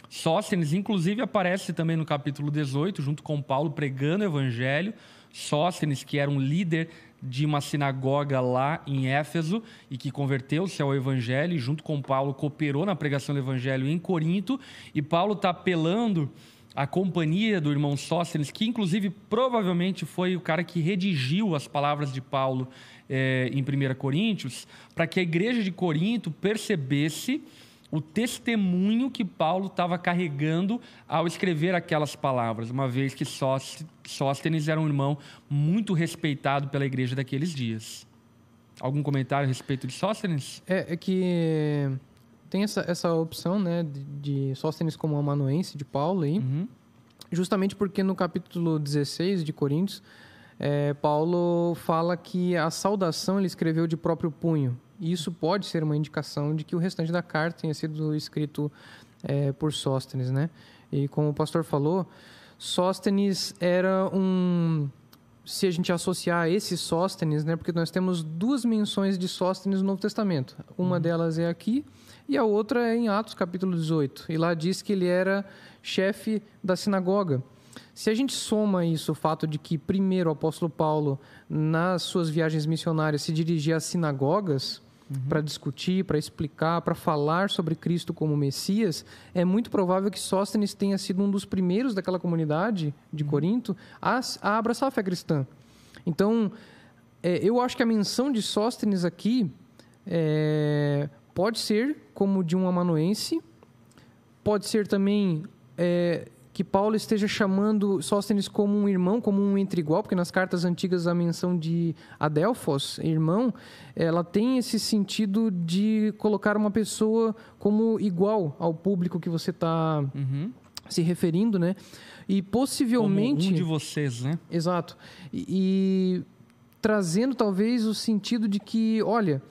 Sóstenes, inclusive, aparece também no capítulo 18, junto com Paulo pregando o evangelho. Sóstenes, que era um líder de uma sinagoga lá em Éfeso e que converteu-se ao evangelho, e junto com Paulo cooperou na pregação do evangelho em Corinto. E Paulo está apelando à companhia do irmão Sóstenes, que inclusive provavelmente foi o cara que redigiu as palavras de Paulo é, em 1 Coríntios, para que a igreja de Corinto percebesse o testemunho que Paulo estava carregando ao escrever aquelas palavras, uma vez que Sóstenes era um irmão muito respeitado pela igreja daqueles dias. Algum comentário a respeito de Sóstenes? É, é que tem essa, essa opção né, de, de Sóstenes como amanuense de Paulo aí, uhum. justamente porque no capítulo 16 de Coríntios, é, Paulo fala que a saudação ele escreveu de próprio punho. E isso pode ser uma indicação de que o restante da carta tenha sido escrito é, por Sóstenes, né? E como o pastor falou, Sóstenes era um se a gente associar esse Sóstenes, né? Porque nós temos duas menções de Sóstenes no Novo Testamento. Uma uhum. delas é aqui e a outra é em Atos capítulo 18. E lá diz que ele era chefe da sinagoga. Se a gente soma isso, o fato de que primeiro o apóstolo Paulo, nas suas viagens missionárias, se dirigia às sinagogas, uhum. para discutir, para explicar, para falar sobre Cristo como Messias, é muito provável que Sóstenes tenha sido um dos primeiros daquela comunidade de uhum. Corinto a, a, abraçar a fé cristã. Então, é, eu acho que a menção de Sóstenes aqui é, pode ser como de um amanuense, pode ser também é, que Paulo esteja chamando Sóstenes como um irmão, como um entre igual, porque nas cartas antigas a menção de Adelfos, irmão, ela tem esse sentido de colocar uma pessoa como igual ao público que você está uhum. se referindo, né? E possivelmente. Como um de vocês, né? Exato. E, e trazendo talvez o sentido de que, olha,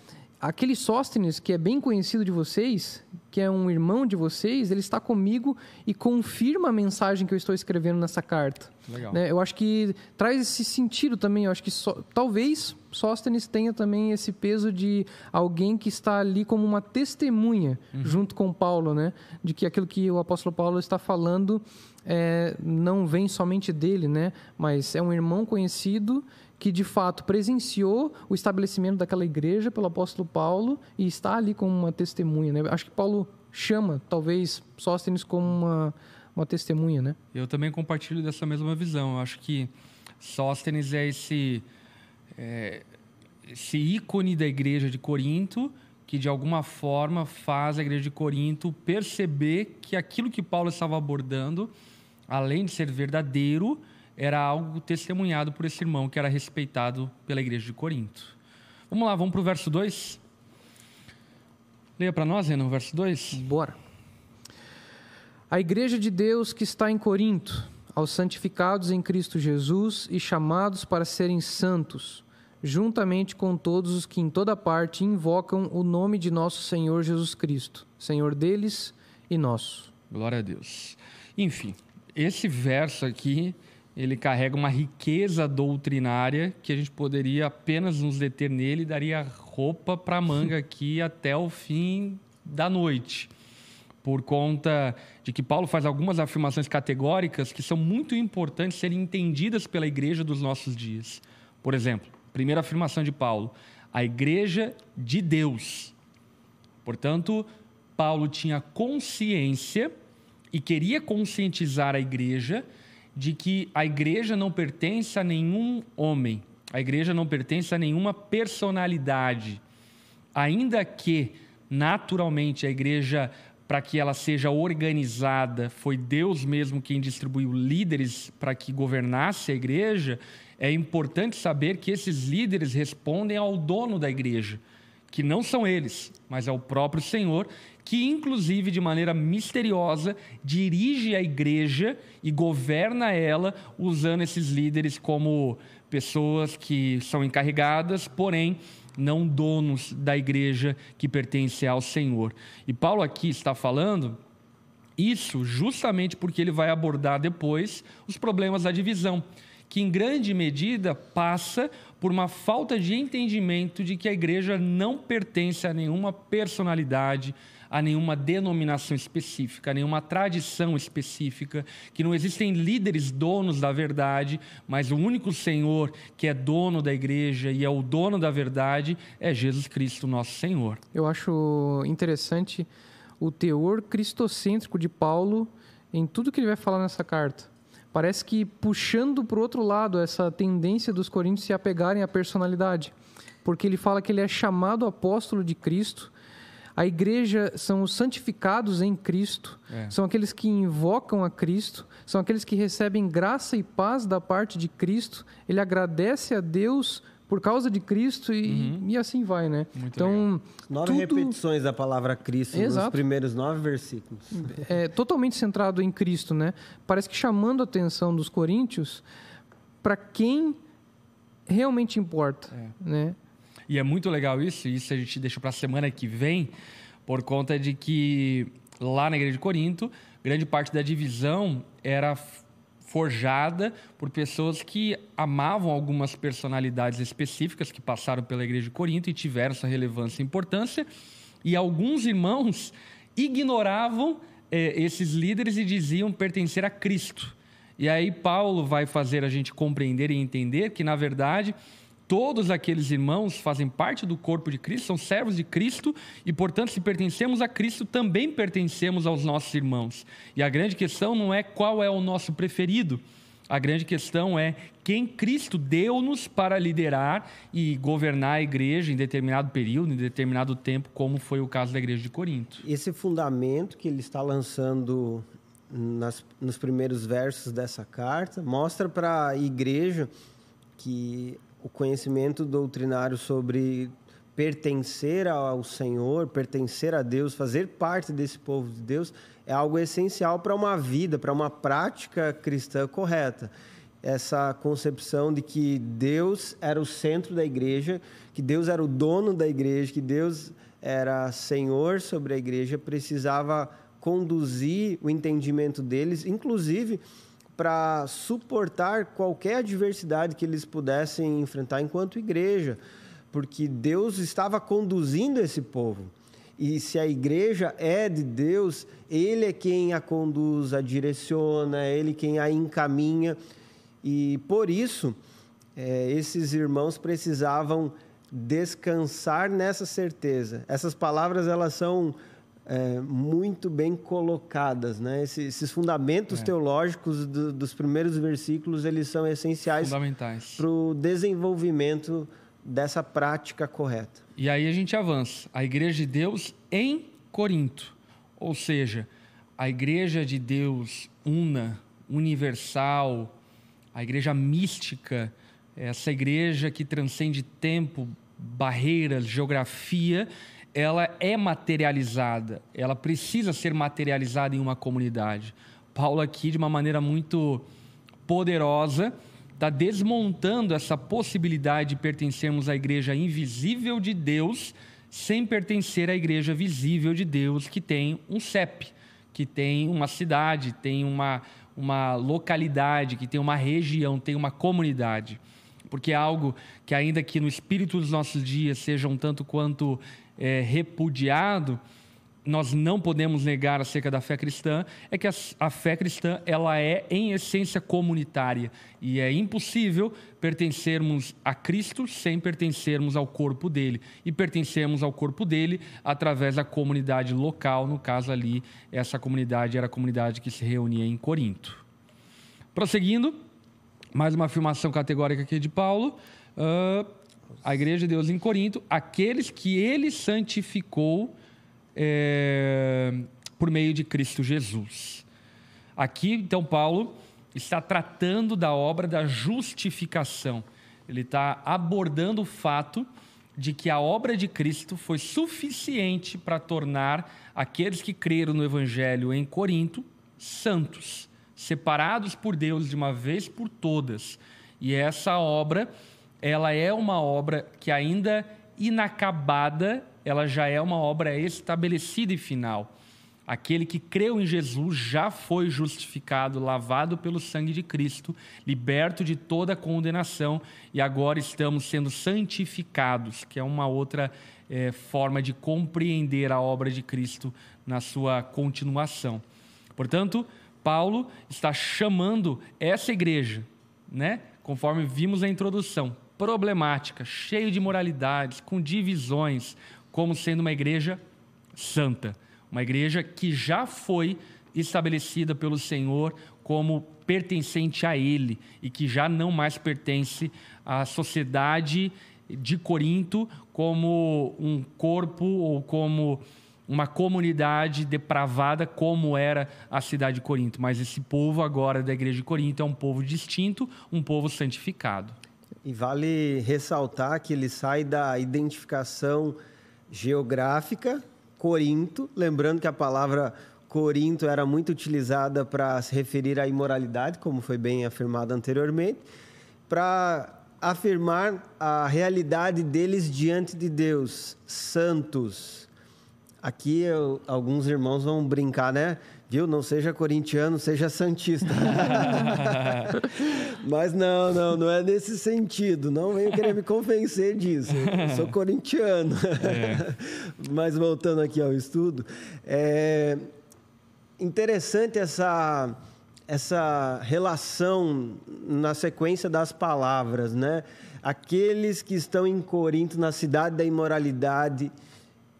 aquele Sóstenes, que é bem conhecido de vocês, que é um irmão de vocês, ele está comigo e confirma a mensagem que eu estou escrevendo nessa carta. Legal. Né? Eu acho que traz esse sentido também. Eu acho que talvez Sóstenes tenha também esse peso de alguém que está ali como uma testemunha uhum. junto com Paulo, né? De que aquilo que o apóstolo Paulo está falando é, não vem somente dele, né? Mas é um irmão conhecido que de fato presenciou o estabelecimento daquela igreja pelo apóstolo Paulo e está ali como uma testemunha. Né? Acho que Paulo chama, talvez, Sóstenes como uma, uma testemunha. Né? Eu também compartilho dessa mesma visão. Eu acho que Sóstenes é esse, é, esse ícone da igreja de Corinto que de alguma forma faz a igreja de Corinto perceber que aquilo que Paulo estava abordando, além de ser verdadeiro, era algo testemunhado por esse irmão que era respeitado pela igreja de Corinto. Vamos lá, vamos para o verso 2. Leia para nós, Renan, o verso 2. Bora. A igreja de Deus que está em Corinto, aos santificados em Cristo Jesus e chamados para serem santos, juntamente com todos os que em toda parte invocam o nome de nosso Senhor Jesus Cristo, Senhor deles e nosso. Glória a Deus. Enfim, esse verso aqui ele carrega uma riqueza doutrinária que a gente poderia apenas nos deter nele e daria roupa para manga aqui até o fim da noite. Por conta de que Paulo faz algumas afirmações categóricas que são muito importantes serem entendidas pela igreja dos nossos dias. Por exemplo, primeira afirmação de Paulo: a igreja de Deus. Portanto, Paulo tinha consciência e queria conscientizar a igreja de que a igreja não pertence a nenhum homem, a igreja não pertence a nenhuma personalidade. Ainda que, naturalmente, a igreja, para que ela seja organizada, foi Deus mesmo quem distribuiu líderes para que governasse a igreja, é importante saber que esses líderes respondem ao dono da igreja, que não são eles, mas é o próprio Senhor, que inclusive de maneira misteriosa dirige a igreja e governa ela usando esses líderes como pessoas que são encarregadas, porém não donos da igreja que pertence ao Senhor. E Paulo aqui está falando isso justamente porque ele vai abordar depois os problemas da divisão, que em grande medida passa por uma falta de entendimento de que a igreja não pertence a nenhuma personalidade, a nenhuma denominação específica, a nenhuma tradição específica, que não existem líderes donos da verdade, mas o único Senhor que é dono da igreja e é o dono da verdade é Jesus Cristo, nosso Senhor. Eu acho interessante o teor cristocêntrico de Paulo em tudo que ele vai falar nessa carta. Parece que puxando para o outro lado essa tendência dos coríntios se apegarem à personalidade. Porque ele fala que ele é chamado apóstolo de Cristo, a igreja são os santificados em Cristo, é. são aqueles que invocam a Cristo, são aqueles que recebem graça e paz da parte de Cristo. Ele agradece a Deus por causa de Cristo e, uhum. e assim vai, né? Muito então, legal. nove tudo... repetições da palavra Cristo Exato. nos primeiros nove versículos. É totalmente centrado em Cristo, né? Parece que chamando a atenção dos coríntios para quem realmente importa, é. né? E é muito legal isso, e isso a gente deixa para a semana que vem, por conta de que lá na Igreja de Corinto, grande parte da divisão era forjada por pessoas que amavam algumas personalidades específicas que passaram pela Igreja de Corinto e tiveram essa relevância e importância, e alguns irmãos ignoravam eh, esses líderes e diziam pertencer a Cristo. E aí Paulo vai fazer a gente compreender e entender que, na verdade, Todos aqueles irmãos fazem parte do corpo de Cristo, são servos de Cristo e, portanto, se pertencemos a Cristo, também pertencemos aos nossos irmãos. E a grande questão não é qual é o nosso preferido, a grande questão é quem Cristo deu-nos para liderar e governar a igreja em determinado período, em determinado tempo, como foi o caso da igreja de Corinto. Esse fundamento que ele está lançando nas, nos primeiros versos dessa carta mostra para a igreja que o conhecimento doutrinário sobre pertencer ao Senhor, pertencer a Deus, fazer parte desse povo de Deus, é algo essencial para uma vida, para uma prática cristã correta. Essa concepção de que Deus era o centro da igreja, que Deus era o dono da igreja, que Deus era Senhor sobre a igreja, precisava conduzir o entendimento deles, inclusive para suportar qualquer adversidade que eles pudessem enfrentar enquanto igreja, porque Deus estava conduzindo esse povo. E se a igreja é de Deus, Ele é quem a conduz, a direciona, é Ele quem a encaminha. E por isso, é, esses irmãos precisavam descansar nessa certeza. Essas palavras elas são é, muito bem colocadas, né? Esses, esses fundamentos é. teológicos do, dos primeiros versículos eles são essenciais para o desenvolvimento dessa prática correta. E aí a gente avança. A igreja de Deus em Corinto, ou seja, a igreja de Deus una, universal, a igreja mística, essa igreja que transcende tempo, barreiras, geografia, ela é materializada, ela precisa ser materializada em uma comunidade. Paulo aqui de uma maneira muito poderosa está desmontando essa possibilidade de pertencermos à igreja invisível de Deus sem pertencer à igreja visível de Deus, que tem um CEP, que tem uma cidade, tem uma, uma localidade, que tem uma região, tem uma comunidade. Porque é algo que, ainda que no espírito dos nossos dias seja um tanto quanto é, repudiado, nós não podemos negar acerca da fé cristã é que a, a, fé cristã ela é em essência comunitária. E é impossível pertencermos a Cristo sem pertencermos ao corpo dele. E pertencermos ao corpo dele através da comunidade local no caso ali essa comunidade era a comunidade que se reunia em Corinto. Prosseguindo mais uma afirmação categórica aqui de Paulo. Uh, a igreja de Deus em Corinto aqueles que ele santificou é, por meio de Cristo Jesus. Aqui, então, Paulo está tratando da obra da justificação. Ele está abordando o fato de que a obra de Cristo foi suficiente para tornar aqueles que creram no Evangelho em Corinto santos, separados por Deus de uma vez por todas. E essa obra, ela é uma obra que ainda inacabada ela já é uma obra estabelecida e final. Aquele que creu em Jesus já foi justificado, lavado pelo sangue de Cristo, liberto de toda condenação e agora estamos sendo santificados, que é uma outra é, forma de compreender a obra de Cristo na sua continuação. Portanto, Paulo está chamando essa igreja, né? conforme vimos na introdução, problemática, cheio de moralidades, com divisões, como sendo uma igreja santa, uma igreja que já foi estabelecida pelo Senhor como pertencente a Ele e que já não mais pertence à sociedade de Corinto como um corpo ou como uma comunidade depravada como era a cidade de Corinto, mas esse povo agora da igreja de Corinto é um povo distinto, um povo santificado. E vale ressaltar que ele sai da identificação geográfica, Corinto, lembrando que a palavra Corinto era muito utilizada para se referir à imoralidade, como foi bem afirmado anteriormente, para afirmar a realidade deles diante de Deus, santos. Aqui eu, alguns irmãos vão brincar, né? Viu? Não seja corintiano, seja santista. Mas não, não, não é nesse sentido. Não venha querer me convencer disso. Eu sou corintiano. É. Mas voltando aqui ao estudo, é interessante essa essa relação na sequência das palavras, né? Aqueles que estão em Corinto, na cidade da imoralidade,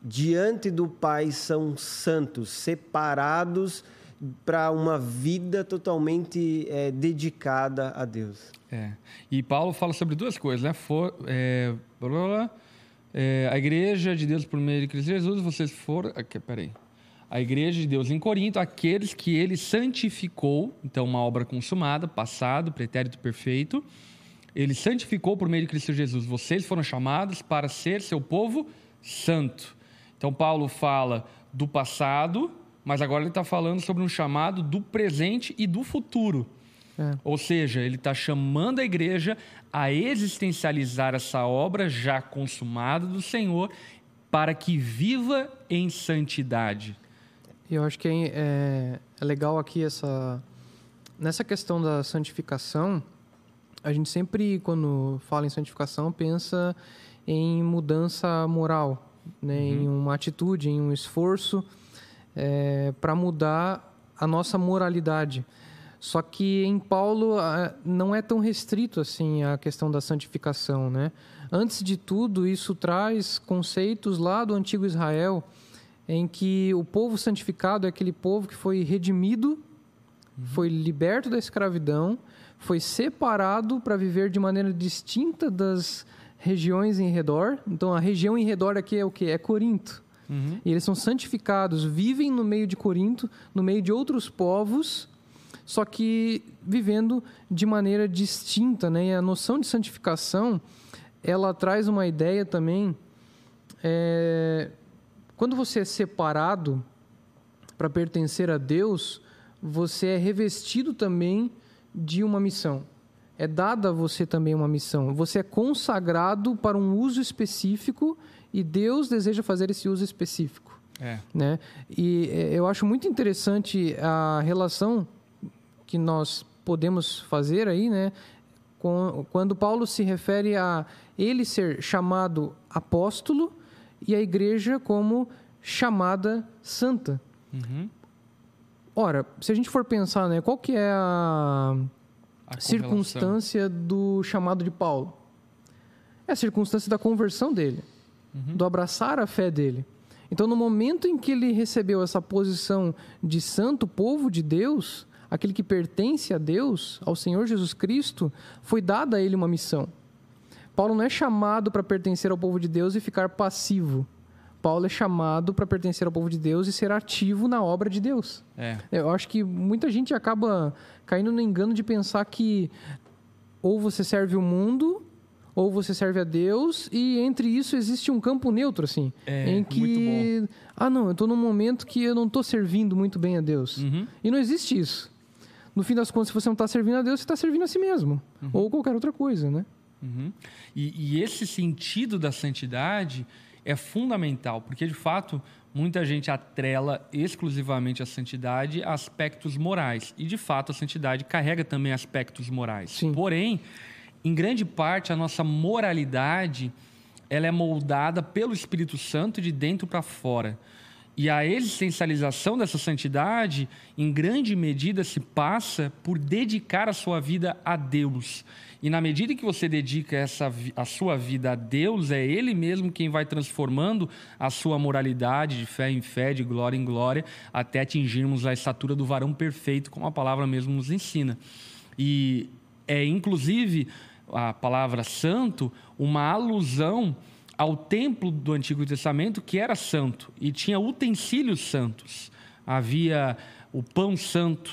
diante do Pai são santos, separados para uma vida totalmente é, dedicada a Deus. É. E Paulo fala sobre duas coisas, né? For, é, é, a igreja de Deus por meio de Cristo Jesus, vocês foram. Aqui, peraí. A igreja de Deus em Corinto, aqueles que ele santificou, então uma obra consumada, passado, pretérito perfeito. Ele santificou por meio de Cristo Jesus. Vocês foram chamados para ser seu povo santo. Então, Paulo fala do passado, mas agora ele está falando sobre um chamado do presente e do futuro. É. Ou seja, ele está chamando a igreja a existencializar essa obra já consumada do Senhor para que viva em santidade. Eu acho que é, é, é legal aqui essa nessa questão da santificação. A gente sempre, quando fala em santificação, pensa em mudança moral, né? Uhum. em uma atitude, em um esforço é, para mudar a nossa moralidade. Só que em Paulo não é tão restrito assim a questão da santificação, né? Antes de tudo, isso traz conceitos lá do antigo Israel, em que o povo santificado é aquele povo que foi redimido, uhum. foi liberto da escravidão, foi separado para viver de maneira distinta das regiões em redor. Então, a região em redor aqui é o que? É Corinto. Uhum. E eles são santificados, vivem no meio de Corinto, no meio de outros povos só que vivendo de maneira distinta, né? E a noção de santificação, ela traz uma ideia também. É, quando você é separado para pertencer a Deus, você é revestido também de uma missão. É dada a você também uma missão. Você é consagrado para um uso específico e Deus deseja fazer esse uso específico. É. Né? E é, eu acho muito interessante a relação que nós podemos fazer aí, né? Quando Paulo se refere a ele ser chamado apóstolo e a igreja como chamada santa. Uhum. Ora, se a gente for pensar, né, qual que é a, a circunstância do chamado de Paulo? É a circunstância da conversão dele, uhum. do abraçar a fé dele. Então, no momento em que ele recebeu essa posição de santo povo de Deus, aquele que pertence a Deus, ao Senhor Jesus Cristo, foi dada a ele uma missão. Paulo não é chamado para pertencer ao povo de Deus e ficar passivo. Paulo é chamado para pertencer ao povo de Deus e ser ativo na obra de Deus. É. Eu acho que muita gente acaba caindo no engano de pensar que ou você serve o mundo ou você serve a Deus e entre isso existe um campo neutro assim, é, em que ah não, eu estou num momento que eu não estou servindo muito bem a Deus uhum. e não existe isso no fim das contas, se você não está servindo a Deus, você está servindo a si mesmo. Uhum. Ou qualquer outra coisa, né? Uhum. E, e esse sentido da santidade é fundamental, porque de fato muita gente atrela exclusivamente a santidade a aspectos morais. E de fato a santidade carrega também aspectos morais. Sim. Porém, em grande parte a nossa moralidade ela é moldada pelo Espírito Santo de dentro para fora. E a existencialização dessa santidade, em grande medida, se passa por dedicar a sua vida a Deus. E na medida que você dedica essa, a sua vida a Deus, é Ele mesmo quem vai transformando a sua moralidade de fé em fé, de glória em glória, até atingirmos a estatura do varão perfeito, como a palavra mesmo nos ensina. E é inclusive a palavra santo uma alusão ao templo do Antigo Testamento que era santo e tinha utensílios santos. Havia o pão santo,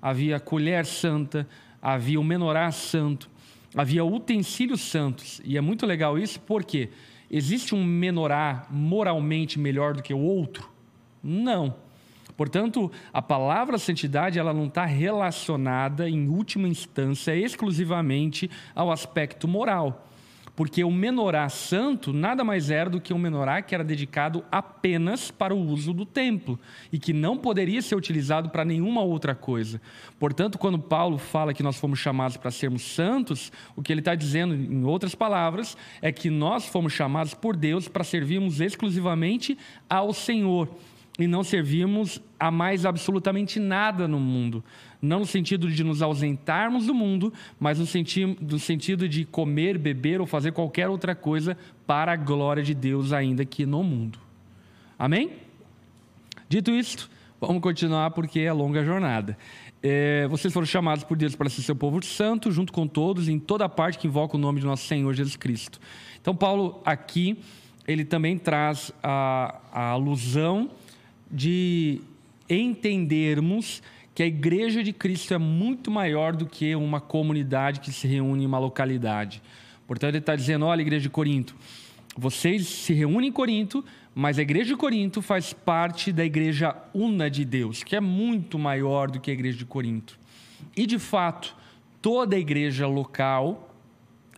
havia a colher santa, havia o menorá santo, havia utensílios santos. E é muito legal isso porque existe um menorá moralmente melhor do que o outro? Não. Portanto, a palavra santidade ela não está relacionada, em última instância, exclusivamente ao aspecto moral. Porque o menorá santo nada mais era do que um menorá que era dedicado apenas para o uso do templo e que não poderia ser utilizado para nenhuma outra coisa. Portanto, quando Paulo fala que nós fomos chamados para sermos santos, o que ele está dizendo, em outras palavras, é que nós fomos chamados por Deus para servirmos exclusivamente ao Senhor. E não servimos a mais absolutamente nada no mundo. Não no sentido de nos ausentarmos do mundo, mas no, senti no sentido de comer, beber ou fazer qualquer outra coisa para a glória de Deus, ainda que no mundo. Amém? Dito isto, vamos continuar porque é longa jornada. É, vocês foram chamados por Deus para ser seu povo santo, junto com todos, em toda parte que invoca o nome de nosso Senhor Jesus Cristo. Então, Paulo aqui, ele também traz a, a alusão de entendermos que a igreja de Cristo é muito maior do que uma comunidade que se reúne em uma localidade. Portanto, ele está dizendo: olha, igreja de Corinto, vocês se reúnem em Corinto, mas a igreja de Corinto faz parte da igreja una de Deus, que é muito maior do que a igreja de Corinto. E de fato, toda a igreja local,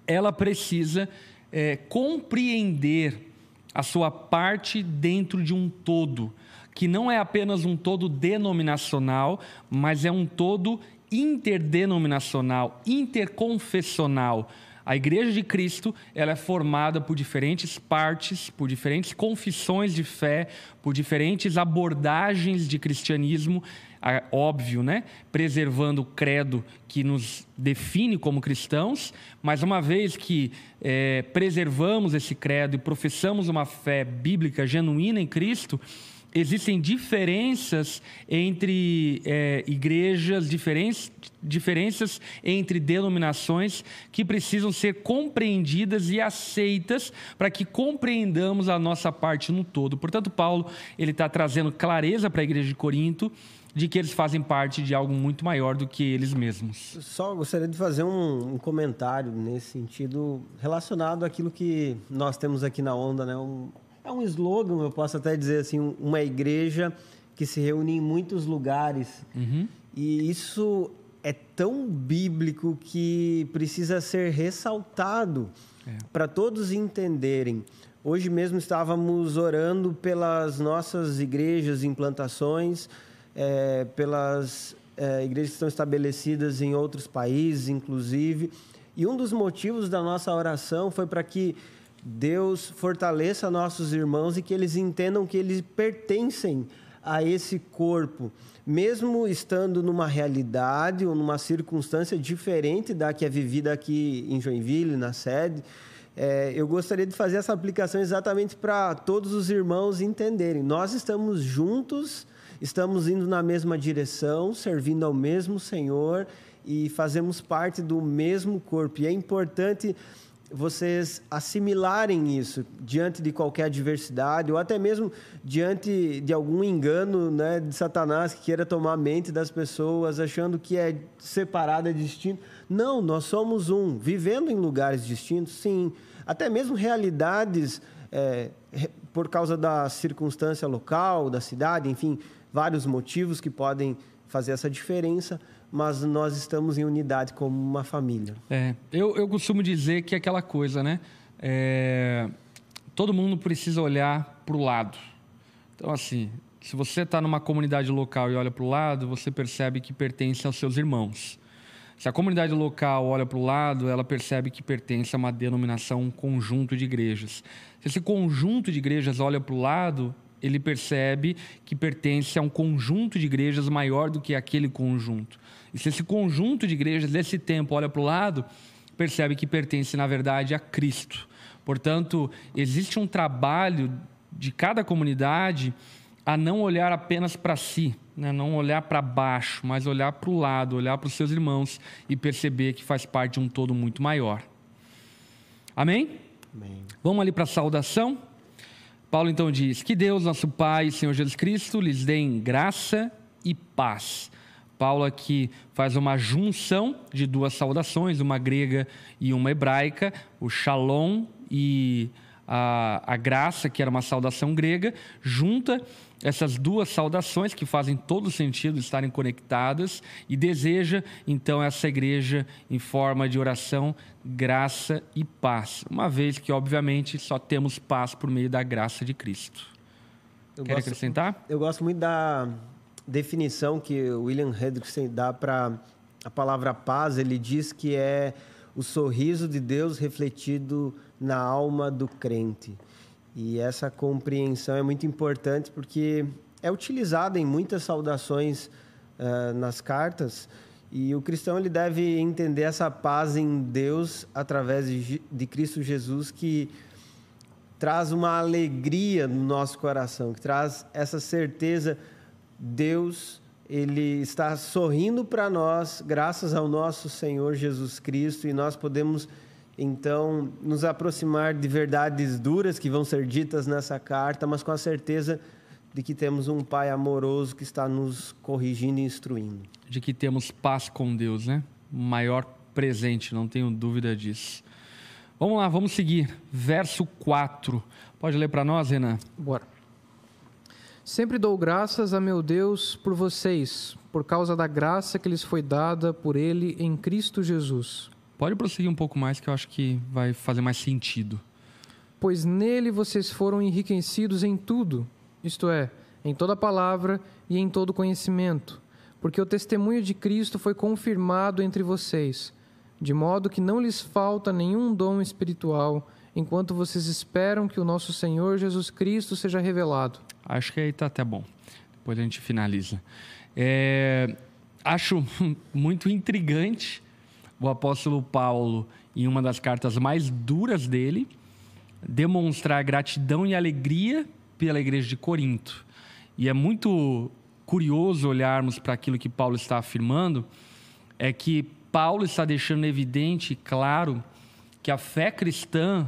ela precisa é, compreender a sua parte dentro de um todo, que não é apenas um todo denominacional, mas é um todo interdenominacional, interconfessional a Igreja de Cristo ela é formada por diferentes partes, por diferentes confissões de fé, por diferentes abordagens de cristianismo, óbvio, né? Preservando o credo que nos define como cristãos, mas uma vez que é, preservamos esse credo e professamos uma fé bíblica genuína em Cristo, existem diferenças entre é, igrejas, diferenças, entre denominações que precisam ser compreendidas e aceitas para que compreendamos a nossa parte no todo. Portanto, Paulo ele está trazendo clareza para a igreja de Corinto de que eles fazem parte de algo muito maior do que eles mesmos. Só gostaria de fazer um, um comentário nesse sentido relacionado àquilo que nós temos aqui na Onda, né? Um, é um slogan, eu posso até dizer assim, uma igreja que se reúne em muitos lugares. Uhum. E isso é tão bíblico que precisa ser ressaltado é. para todos entenderem. Hoje mesmo estávamos orando pelas nossas igrejas, implantações, é, pelas é, igrejas que estão estabelecidas em outros países, inclusive. E um dos motivos da nossa oração foi para que Deus fortaleça nossos irmãos e que eles entendam que eles pertencem a esse corpo, mesmo estando numa realidade ou numa circunstância diferente da que é vivida aqui em Joinville, na sede. É, eu gostaria de fazer essa aplicação exatamente para todos os irmãos entenderem. Nós estamos juntos, estamos indo na mesma direção, servindo ao mesmo Senhor e fazemos parte do mesmo corpo. E é importante vocês assimilarem isso diante de qualquer adversidade ou até mesmo diante de algum engano né, de Satanás que queira tomar a mente das pessoas achando que é separado, é distinto. Não, nós somos um, vivendo em lugares distintos, sim. Até mesmo realidades é, por causa da circunstância local, da cidade, enfim, vários motivos que podem fazer essa diferença mas nós estamos em unidade como uma família. É, eu, eu costumo dizer que é aquela coisa, né? É, todo mundo precisa olhar para o lado. Então, assim, se você está numa comunidade local e olha para o lado, você percebe que pertence aos seus irmãos. Se a comunidade local olha para o lado, ela percebe que pertence a uma denominação, um conjunto de igrejas. Se esse conjunto de igrejas olha para o lado, ele percebe que pertence a um conjunto de igrejas maior do que aquele conjunto. E se esse conjunto de igrejas desse tempo olha para o lado, percebe que pertence, na verdade, a Cristo. Portanto, existe um trabalho de cada comunidade a não olhar apenas para si, né? não olhar para baixo, mas olhar para o lado, olhar para os seus irmãos e perceber que faz parte de um todo muito maior. Amém? Amém. Vamos ali para a saudação. Paulo então diz: Que Deus, nosso Pai, Senhor Jesus Cristo, lhes dê graça e paz Paulo aqui faz uma junção de duas saudações, uma grega e uma hebraica, o shalom e a, a graça, que era uma saudação grega, junta essas duas saudações que fazem todo sentido estarem conectadas e deseja então essa igreja em forma de oração, graça e paz, uma vez que obviamente só temos paz por meio da graça de Cristo. Eu Quer gosto, acrescentar? Eu gosto muito da definição que William Hendrickson dá para a palavra paz, ele diz que é o sorriso de Deus refletido na alma do crente. E essa compreensão é muito importante porque é utilizada em muitas saudações uh, nas cartas. E o cristão ele deve entender essa paz em Deus através de, de Cristo Jesus que traz uma alegria no nosso coração, que traz essa certeza Deus ele está sorrindo para nós graças ao nosso Senhor Jesus Cristo e nós podemos então nos aproximar de verdades duras que vão ser ditas nessa carta, mas com a certeza de que temos um Pai amoroso que está nos corrigindo e instruindo. De que temos paz com Deus, né? O maior presente, não tenho dúvida disso. Vamos lá, vamos seguir. Verso 4. Pode ler para nós, Renan? Bora. Sempre dou graças a meu Deus por vocês, por causa da graça que lhes foi dada por Ele em Cristo Jesus. Pode prosseguir um pouco mais, que eu acho que vai fazer mais sentido. Pois nele vocês foram enriquecidos em tudo, isto é, em toda palavra e em todo conhecimento, porque o testemunho de Cristo foi confirmado entre vocês, de modo que não lhes falta nenhum dom espiritual enquanto vocês esperam que o nosso Senhor Jesus Cristo seja revelado. Acho que aí está até bom. Depois a gente finaliza. É, acho muito intrigante o apóstolo Paulo, em uma das cartas mais duras dele, demonstrar gratidão e alegria pela igreja de Corinto. E é muito curioso olharmos para aquilo que Paulo está afirmando, é que Paulo está deixando evidente e claro que a fé cristã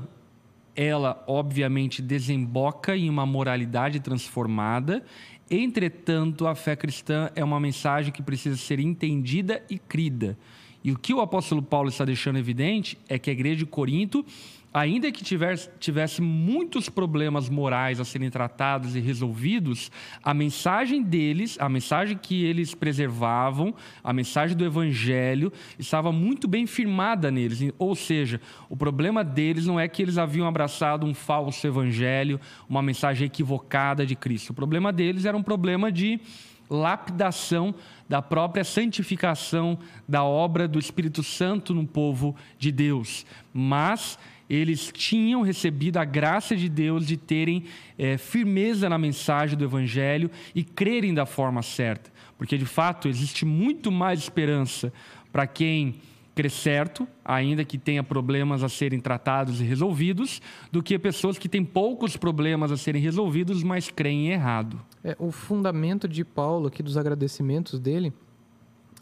ela obviamente desemboca em uma moralidade transformada. Entretanto, a fé cristã é uma mensagem que precisa ser entendida e crida. E o que o apóstolo Paulo está deixando evidente é que a igreja de Corinto ainda que tivesse, tivesse muitos problemas morais a serem tratados e resolvidos, a mensagem deles, a mensagem que eles preservavam, a mensagem do evangelho, estava muito bem firmada neles. Ou seja, o problema deles não é que eles haviam abraçado um falso evangelho, uma mensagem equivocada de Cristo. O problema deles era um problema de lapidação da própria santificação da obra do Espírito Santo no povo de Deus. Mas eles tinham recebido a graça de Deus de terem é, firmeza na mensagem do Evangelho e crerem da forma certa. Porque, de fato, existe muito mais esperança para quem crê certo, ainda que tenha problemas a serem tratados e resolvidos, do que pessoas que têm poucos problemas a serem resolvidos, mas creem errado. É, o fundamento de Paulo, aqui dos agradecimentos dele,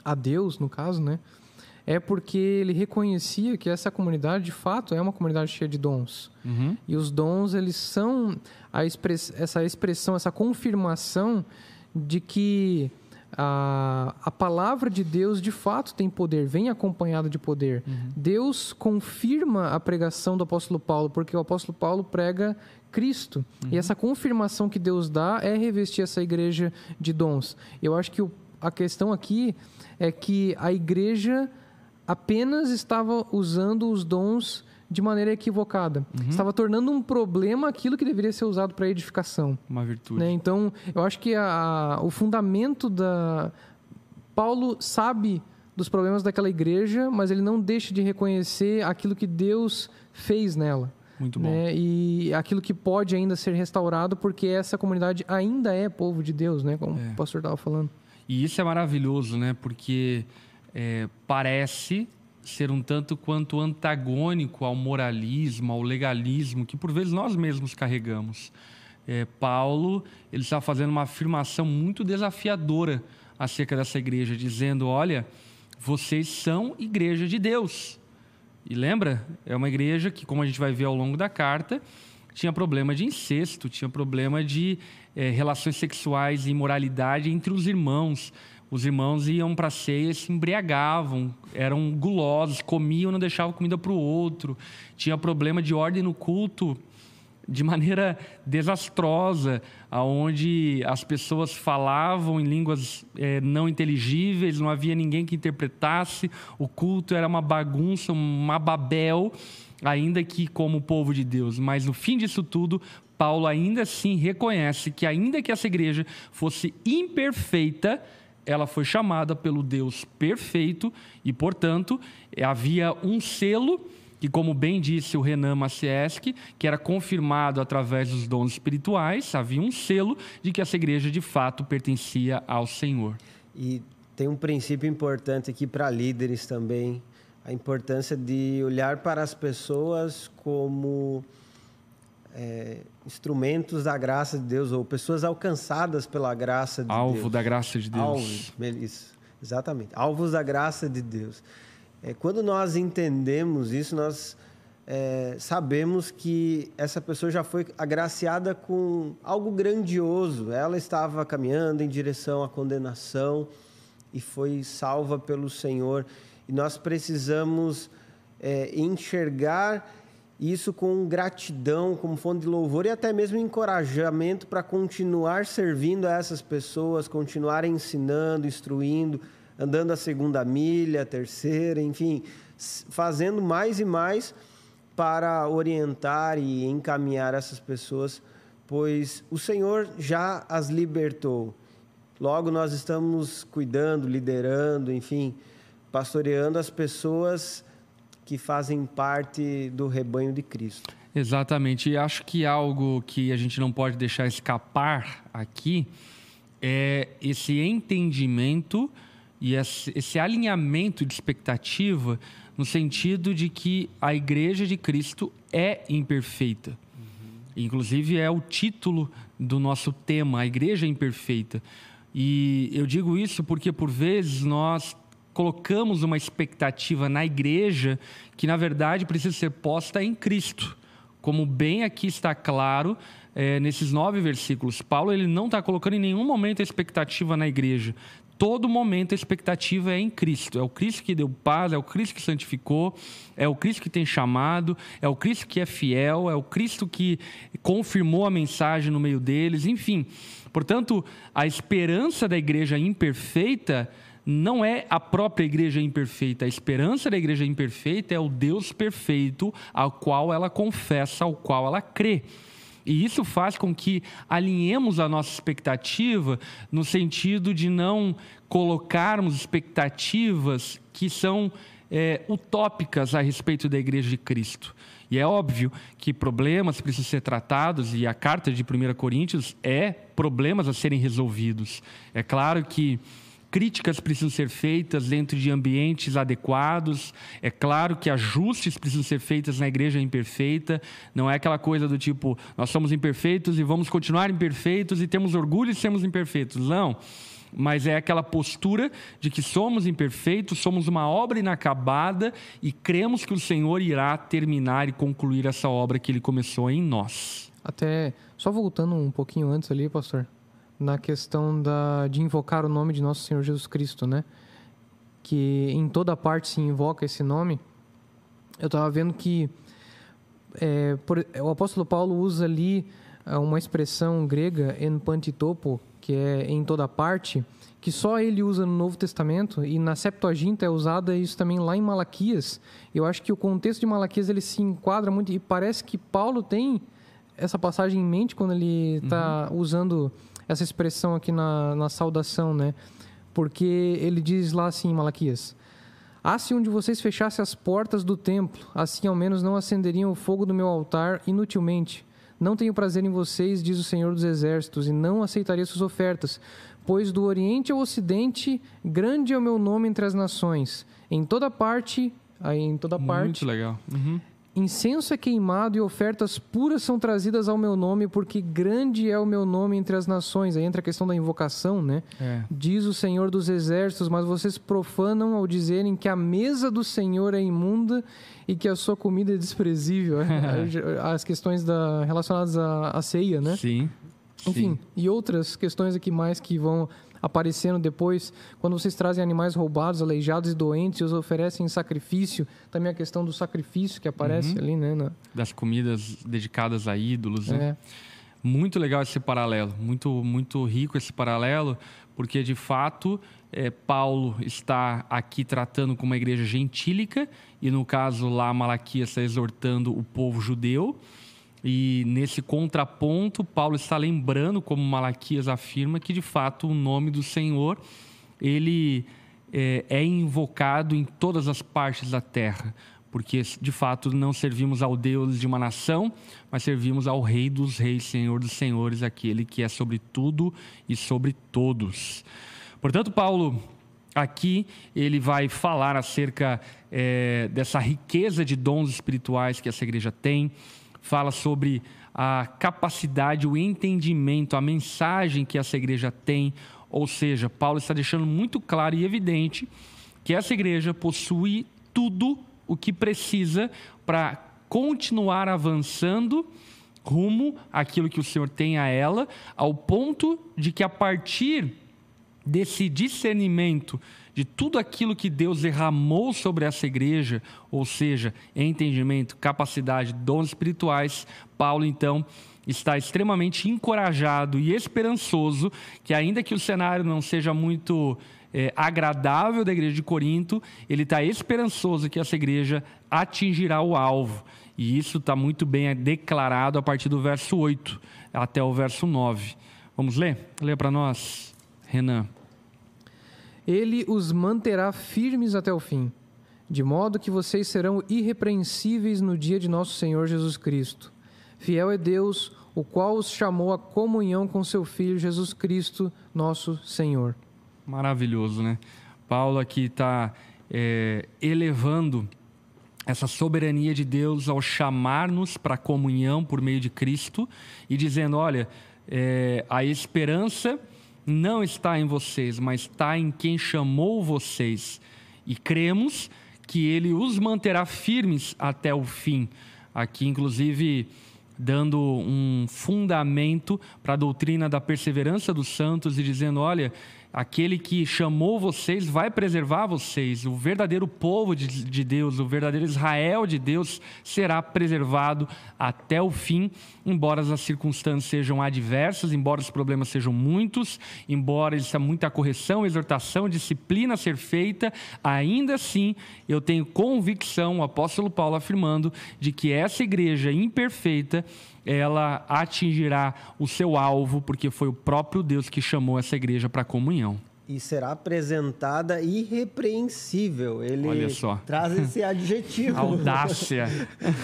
a Deus, no caso, né? É porque ele reconhecia que essa comunidade, de fato, é uma comunidade cheia de dons. Uhum. E os dons, eles são express essa expressão, essa confirmação de que a, a palavra de Deus, de fato, tem poder, vem acompanhada de poder. Uhum. Deus confirma a pregação do apóstolo Paulo, porque o apóstolo Paulo prega Cristo. Uhum. E essa confirmação que Deus dá é revestir essa igreja de dons. Eu acho que o, a questão aqui é que a igreja apenas estava usando os dons de maneira equivocada. Uhum. Estava tornando um problema aquilo que deveria ser usado para edificação. Uma virtude. Né? Então, eu acho que a, o fundamento da. Paulo sabe dos problemas daquela igreja, mas ele não deixa de reconhecer aquilo que Deus fez nela. Muito bom. Né? E aquilo que pode ainda ser restaurado, porque essa comunidade ainda é povo de Deus, né? Como é. o pastor estava falando. E isso é maravilhoso, né? Porque é, parece ser um tanto quanto antagônico ao moralismo, ao legalismo que por vezes nós mesmos carregamos. É, Paulo ele está fazendo uma afirmação muito desafiadora acerca dessa igreja, dizendo: olha, vocês são igreja de Deus. E lembra, é uma igreja que, como a gente vai ver ao longo da carta, tinha problema de incesto, tinha problema de é, relações sexuais e imoralidade entre os irmãos os irmãos iam para a ceia e se embriagavam, eram gulosos, comiam, não deixavam comida para o outro. Tinha problema de ordem no culto de maneira desastrosa, aonde as pessoas falavam em línguas é, não inteligíveis, não havia ninguém que interpretasse, o culto era uma bagunça, uma babel, ainda que como povo de Deus. Mas no fim disso tudo, Paulo ainda assim reconhece que ainda que essa igreja fosse imperfeita, ela foi chamada pelo Deus perfeito e, portanto, havia um selo que, como bem disse o Renan Macieski, que era confirmado através dos dons espirituais, havia um selo de que essa igreja de fato pertencia ao Senhor. E tem um princípio importante aqui para líderes também, a importância de olhar para as pessoas como é, instrumentos da graça de Deus ou pessoas alcançadas pela graça de Alvo Deus. Alvo da graça de Deus. Alvos, isso, exatamente. Alvos da graça de Deus. É, quando nós entendemos isso, nós é, sabemos que essa pessoa já foi agraciada com algo grandioso. Ela estava caminhando em direção à condenação e foi salva pelo Senhor. E nós precisamos é, enxergar isso com gratidão, como fonte de louvor e até mesmo encorajamento para continuar servindo a essas pessoas, continuar ensinando, instruindo, andando a segunda milha, a terceira, enfim, fazendo mais e mais para orientar e encaminhar essas pessoas, pois o Senhor já as libertou. Logo, nós estamos cuidando, liderando, enfim, pastoreando as pessoas que fazem parte do rebanho de Cristo. Exatamente. E acho que algo que a gente não pode deixar escapar aqui é esse entendimento e esse alinhamento de expectativa no sentido de que a Igreja de Cristo é imperfeita. Uhum. Inclusive, é o título do nosso tema, a Igreja Imperfeita. E eu digo isso porque, por vezes, nós colocamos uma expectativa na igreja que, na verdade, precisa ser posta em Cristo. Como bem aqui está claro é, nesses nove versículos, Paulo ele não está colocando em nenhum momento a expectativa na igreja. Todo momento a expectativa é em Cristo. É o Cristo que deu paz, é o Cristo que santificou, é o Cristo que tem chamado, é o Cristo que é fiel, é o Cristo que confirmou a mensagem no meio deles, enfim. Portanto, a esperança da igreja imperfeita não é a própria igreja imperfeita. A esperança da igreja imperfeita é o Deus perfeito ao qual ela confessa, ao qual ela crê. E isso faz com que alinhemos a nossa expectativa no sentido de não colocarmos expectativas que são é, utópicas a respeito da Igreja de Cristo. E é óbvio que problemas precisam ser tratados, e a carta de 1 Coríntios é problemas a serem resolvidos. É claro que críticas precisam ser feitas dentro de ambientes adequados. É claro que ajustes precisam ser feitos na igreja imperfeita. Não é aquela coisa do tipo, nós somos imperfeitos e vamos continuar imperfeitos e temos orgulho de sermos imperfeitos. Não. Mas é aquela postura de que somos imperfeitos, somos uma obra inacabada e cremos que o Senhor irá terminar e concluir essa obra que ele começou em nós. Até, só voltando um pouquinho antes ali, pastor, na questão da, de invocar o nome de nosso Senhor Jesus Cristo, né? Que em toda parte se invoca esse nome. Eu estava vendo que é, por, o apóstolo Paulo usa ali é, uma expressão grega, en pantitopo, que é em toda parte, que só ele usa no Novo Testamento e na Septuaginta é usada isso também lá em Malaquias. Eu acho que o contexto de Malaquias ele se enquadra muito e parece que Paulo tem essa passagem em mente quando ele está uhum. usando essa expressão aqui na, na saudação, né? Porque ele diz lá assim em Malaquias: Ah, se um de vocês fechasse as portas do templo, assim ao menos não acenderiam o fogo do meu altar inutilmente. Não tenho prazer em vocês, diz o Senhor dos Exércitos, e não aceitaria suas ofertas, pois do Oriente ao Ocidente, grande é o meu nome entre as nações. Em toda parte, aí em toda parte. Muito legal. Uhum. Incenso é queimado e ofertas puras são trazidas ao meu nome, porque grande é o meu nome entre as nações. Aí entra a questão da invocação, né? É. Diz o Senhor dos Exércitos, mas vocês profanam ao dizerem que a mesa do Senhor é imunda e que a sua comida é desprezível. As questões da, relacionadas à, à ceia, né? Sim. Enfim, Sim. e outras questões aqui mais que vão aparecendo depois, quando vocês trazem animais roubados, aleijados e doentes e os oferecem em sacrifício, também a questão do sacrifício que aparece uhum. ali, né? Na... Das comidas dedicadas a ídolos, né? É. Muito legal esse paralelo, muito, muito rico esse paralelo, porque de fato é, Paulo está aqui tratando com uma igreja gentílica, e no caso lá Malaquias está exortando o povo judeu, e nesse contraponto, Paulo está lembrando, como Malaquias afirma, que de fato o nome do Senhor ele é, é invocado em todas as partes da terra, porque de fato não servimos ao Deus de uma nação, mas servimos ao Rei dos Reis, Senhor dos Senhores, aquele que é sobre tudo e sobre todos. Portanto, Paulo aqui ele vai falar acerca é, dessa riqueza de dons espirituais que essa igreja tem, fala sobre a capacidade, o entendimento, a mensagem que essa igreja tem. Ou seja, Paulo está deixando muito claro e evidente que essa igreja possui tudo o que precisa para continuar avançando rumo àquilo que o Senhor tem a ela, ao ponto de que a partir desse discernimento de tudo aquilo que Deus derramou sobre essa igreja, ou seja, entendimento, capacidade, dons espirituais, Paulo então está extremamente encorajado e esperançoso que, ainda que o cenário não seja muito é, agradável da igreja de Corinto, ele está esperançoso que essa igreja atingirá o alvo. E isso está muito bem declarado a partir do verso 8 até o verso 9. Vamos ler? Lê para nós, Renan ele os manterá firmes até o fim, de modo que vocês serão irrepreensíveis no dia de nosso Senhor Jesus Cristo. Fiel é Deus, o qual os chamou à comunhão com seu Filho Jesus Cristo, nosso Senhor. Maravilhoso, né? Paulo aqui está é, elevando essa soberania de Deus ao chamar-nos para a comunhão por meio de Cristo e dizendo: olha, é, a esperança não está em vocês, mas está em quem chamou vocês. E cremos que ele os manterá firmes até o fim. Aqui, inclusive, dando um fundamento para a doutrina da perseverança dos santos e dizendo: olha, aquele que chamou vocês vai preservar vocês. O verdadeiro povo de, de, Deus, o verdadeiro Israel de Deus será preservado até o fim, embora as circunstâncias sejam adversas, embora os problemas sejam muitos, embora exista muita correção, exortação, disciplina a ser feita, ainda assim eu tenho convicção, o apóstolo Paulo afirmando, de que essa igreja imperfeita ela atingirá o seu alvo, porque foi o próprio Deus que chamou essa igreja para a comunhão. E será apresentada irrepreensível. Ele Olha só. traz esse adjetivo. Audácia.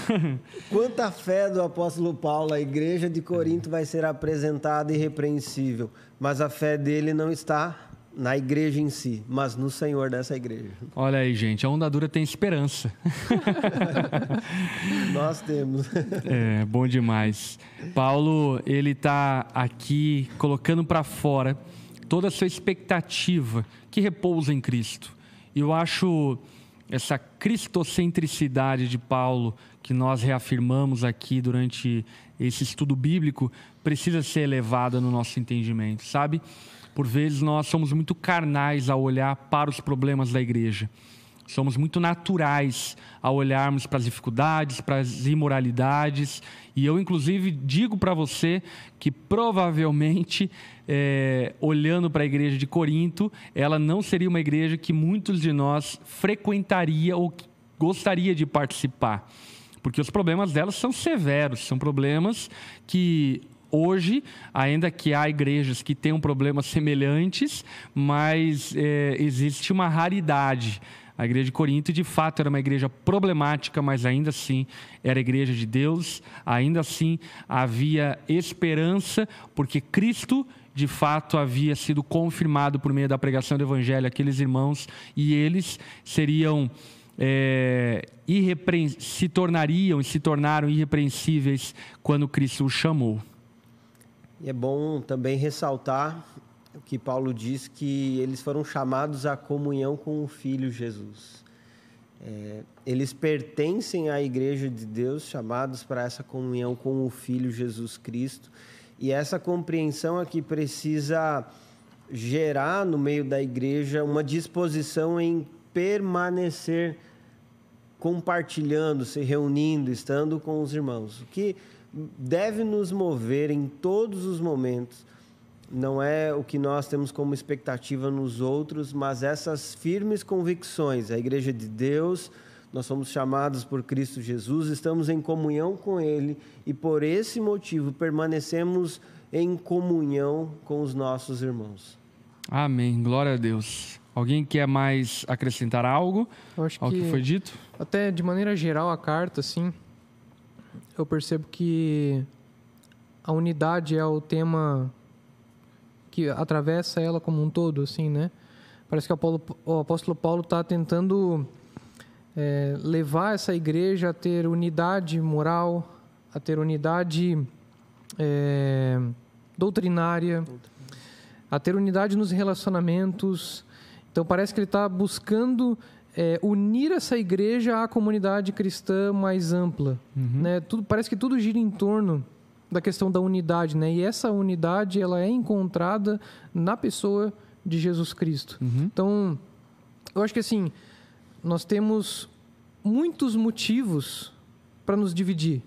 Quanta fé do apóstolo Paulo, a igreja de Corinto vai ser apresentada irrepreensível, mas a fé dele não está na igreja em si, mas no Senhor dessa igreja. Olha aí, gente, a onda dura tem esperança. Nós temos. É, bom demais. Paulo, ele está aqui colocando para fora toda a sua expectativa que repousa em Cristo. E eu acho essa cristocentricidade de Paulo que nós reafirmamos aqui durante esse estudo bíblico precisa ser elevada no nosso entendimento, sabe? Por vezes nós somos muito carnais ao olhar para os problemas da igreja. Somos muito naturais ao olharmos para as dificuldades, para as imoralidades. E eu, inclusive, digo para você que provavelmente, é, olhando para a igreja de Corinto, ela não seria uma igreja que muitos de nós frequentaria ou gostaria de participar. Porque os problemas delas são severos, são problemas que Hoje, ainda que há igrejas que tenham problemas semelhantes, mas é, existe uma raridade. A igreja de Corinto, de fato, era uma igreja problemática, mas ainda assim era igreja de Deus, ainda assim havia esperança, porque Cristo, de fato, havia sido confirmado por meio da pregação do Evangelho àqueles irmãos, e eles seriam. É, se tornariam e se tornaram irrepreensíveis quando Cristo os chamou. E é bom também ressaltar o que Paulo diz que eles foram chamados à comunhão com o Filho Jesus. É, eles pertencem à Igreja de Deus, chamados para essa comunhão com o Filho Jesus Cristo. E essa compreensão aqui precisa gerar no meio da igreja uma disposição em permanecer compartilhando, se reunindo, estando com os irmãos. O que deve nos mover em todos os momentos. Não é o que nós temos como expectativa nos outros, mas essas firmes convicções. A Igreja de Deus, nós somos chamados por Cristo Jesus, estamos em comunhão com Ele e por esse motivo permanecemos em comunhão com os nossos irmãos. Amém. Glória a Deus. Alguém quer mais acrescentar algo Eu acho ao que, que, foi dito? até de maneira geral, a carta, assim, eu percebo que a unidade é o tema que atravessa ela como um todo, assim, né? Parece que o, apóstolo Paulo está tentando é, levar essa igreja a ter unidade moral, a ter unidade é, doutrinária, a ter unidade nos relacionamentos. Então parece que ele está buscando é, unir essa igreja à comunidade cristã mais ampla. Né? Tudo, parece que tudo gira em torno da questão da unidade, né? E essa unidade ela é encontrada na pessoa de Jesus Cristo. Então, eu acho que assim, nós temos muitos motivos para nos dividir.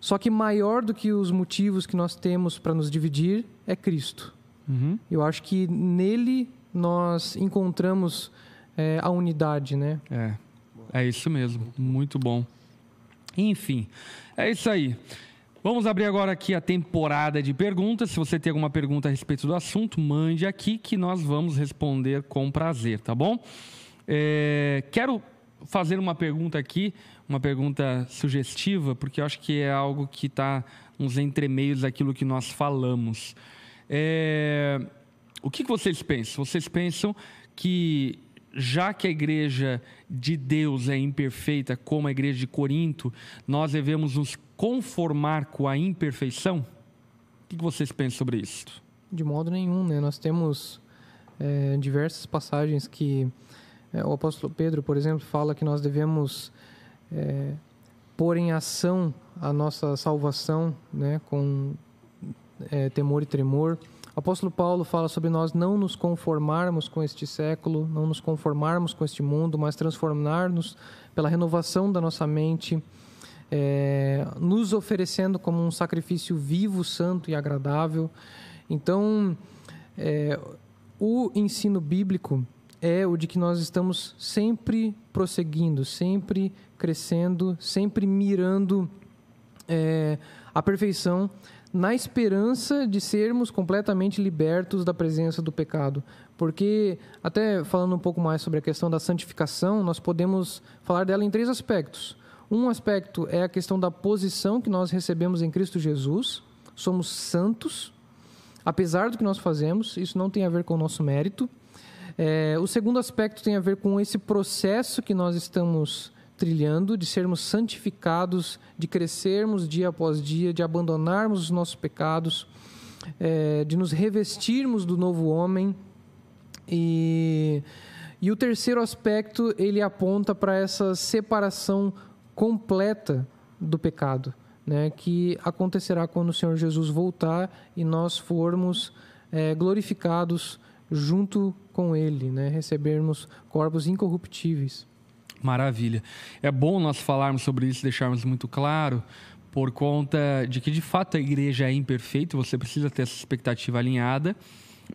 Só que maior do que os motivos que nós temos para nos dividir é Cristo. Uhum. Eu acho que nele nós encontramos é, a unidade, né? É, é isso mesmo. Muito bom. Enfim, é isso aí. Vamos abrir agora aqui a temporada de perguntas. Se você tem alguma pergunta a respeito do assunto, mande aqui que nós vamos responder com prazer, tá bom? É, quero fazer uma pergunta aqui, uma pergunta sugestiva, porque eu acho que é algo que está nos entremeios daquilo que nós falamos. É, o que que vocês pensam? Vocês pensam que já que a igreja de Deus é imperfeita, como a igreja de Corinto, nós devemos nos conformar com a imperfeição? O que vocês pensam sobre isso? De modo nenhum, né? Nós temos é, diversas passagens que é, o apóstolo Pedro, por exemplo, fala que nós devemos é, pôr em ação a nossa salvação, né? Com é, temor e tremor. O apóstolo Paulo fala sobre nós não nos conformarmos com este século, não nos conformarmos com este mundo, mas transformar-nos pela renovação da nossa mente, é, nos oferecendo como um sacrifício vivo, santo e agradável. Então, é, o ensino bíblico é o de que nós estamos sempre prosseguindo, sempre crescendo, sempre mirando é, a perfeição na esperança de sermos completamente libertos da presença do pecado. Porque, até falando um pouco mais sobre a questão da santificação, nós podemos falar dela em três aspectos. Um aspecto é a questão da posição que nós recebemos em Cristo Jesus. Somos santos, apesar do que nós fazemos, isso não tem a ver com o nosso mérito. É, o segundo aspecto tem a ver com esse processo que nós estamos trilhando, de sermos santificados, de crescermos dia após dia, de abandonarmos os nossos pecados, é, de nos revestirmos do novo homem. E, e o terceiro aspecto, ele aponta para essa separação completa do pecado, né, que acontecerá quando o Senhor Jesus voltar e nós formos é, glorificados junto com Ele, né, recebermos corpos incorruptíveis. Maravilha. É bom nós falarmos sobre isso, deixarmos muito claro, por conta de que de fato a igreja é imperfeita, você precisa ter essa expectativa alinhada,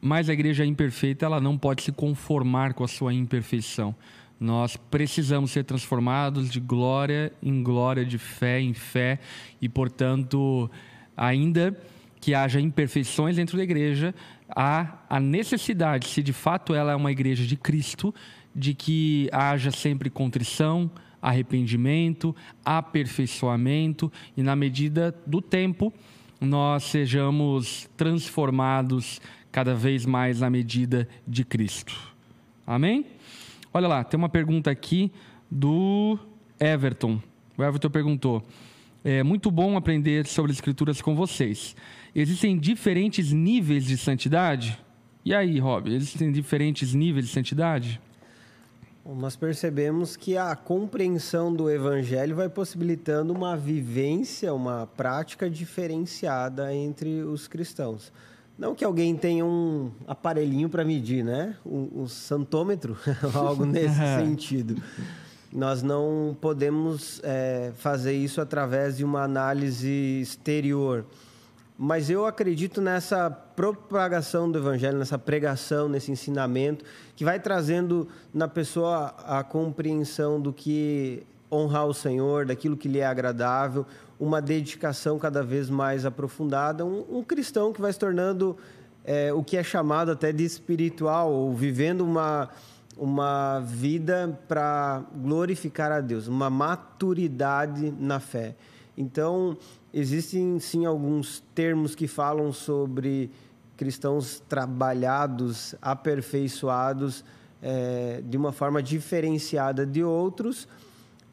mas a igreja imperfeita ela não pode se conformar com a sua imperfeição. Nós precisamos ser transformados de glória em glória, de fé em fé, e portanto, ainda que haja imperfeições dentro da igreja, há a necessidade, se de fato ela é uma igreja de Cristo, de que haja sempre contrição, arrependimento, aperfeiçoamento e, na medida do tempo, nós sejamos transformados cada vez mais na medida de Cristo. Amém? Olha lá, tem uma pergunta aqui do Everton. O Everton perguntou: é muito bom aprender sobre as Escrituras com vocês. Existem diferentes níveis de santidade? E aí, Rob, existem diferentes níveis de santidade? Nós percebemos que a compreensão do evangelho vai possibilitando uma vivência, uma prática diferenciada entre os cristãos. Não que alguém tenha um aparelhinho para medir, né? Um, um santômetro, algo nesse sentido. Nós não podemos é, fazer isso através de uma análise exterior. Mas eu acredito nessa propagação do evangelho, nessa pregação, nesse ensinamento, que vai trazendo na pessoa a compreensão do que honrar o Senhor, daquilo que lhe é agradável, uma dedicação cada vez mais aprofundada, um, um cristão que vai se tornando é, o que é chamado até de espiritual, ou vivendo uma, uma vida para glorificar a Deus, uma maturidade na fé. Então, existem sim alguns termos que falam sobre cristãos trabalhados, aperfeiçoados é, de uma forma diferenciada de outros,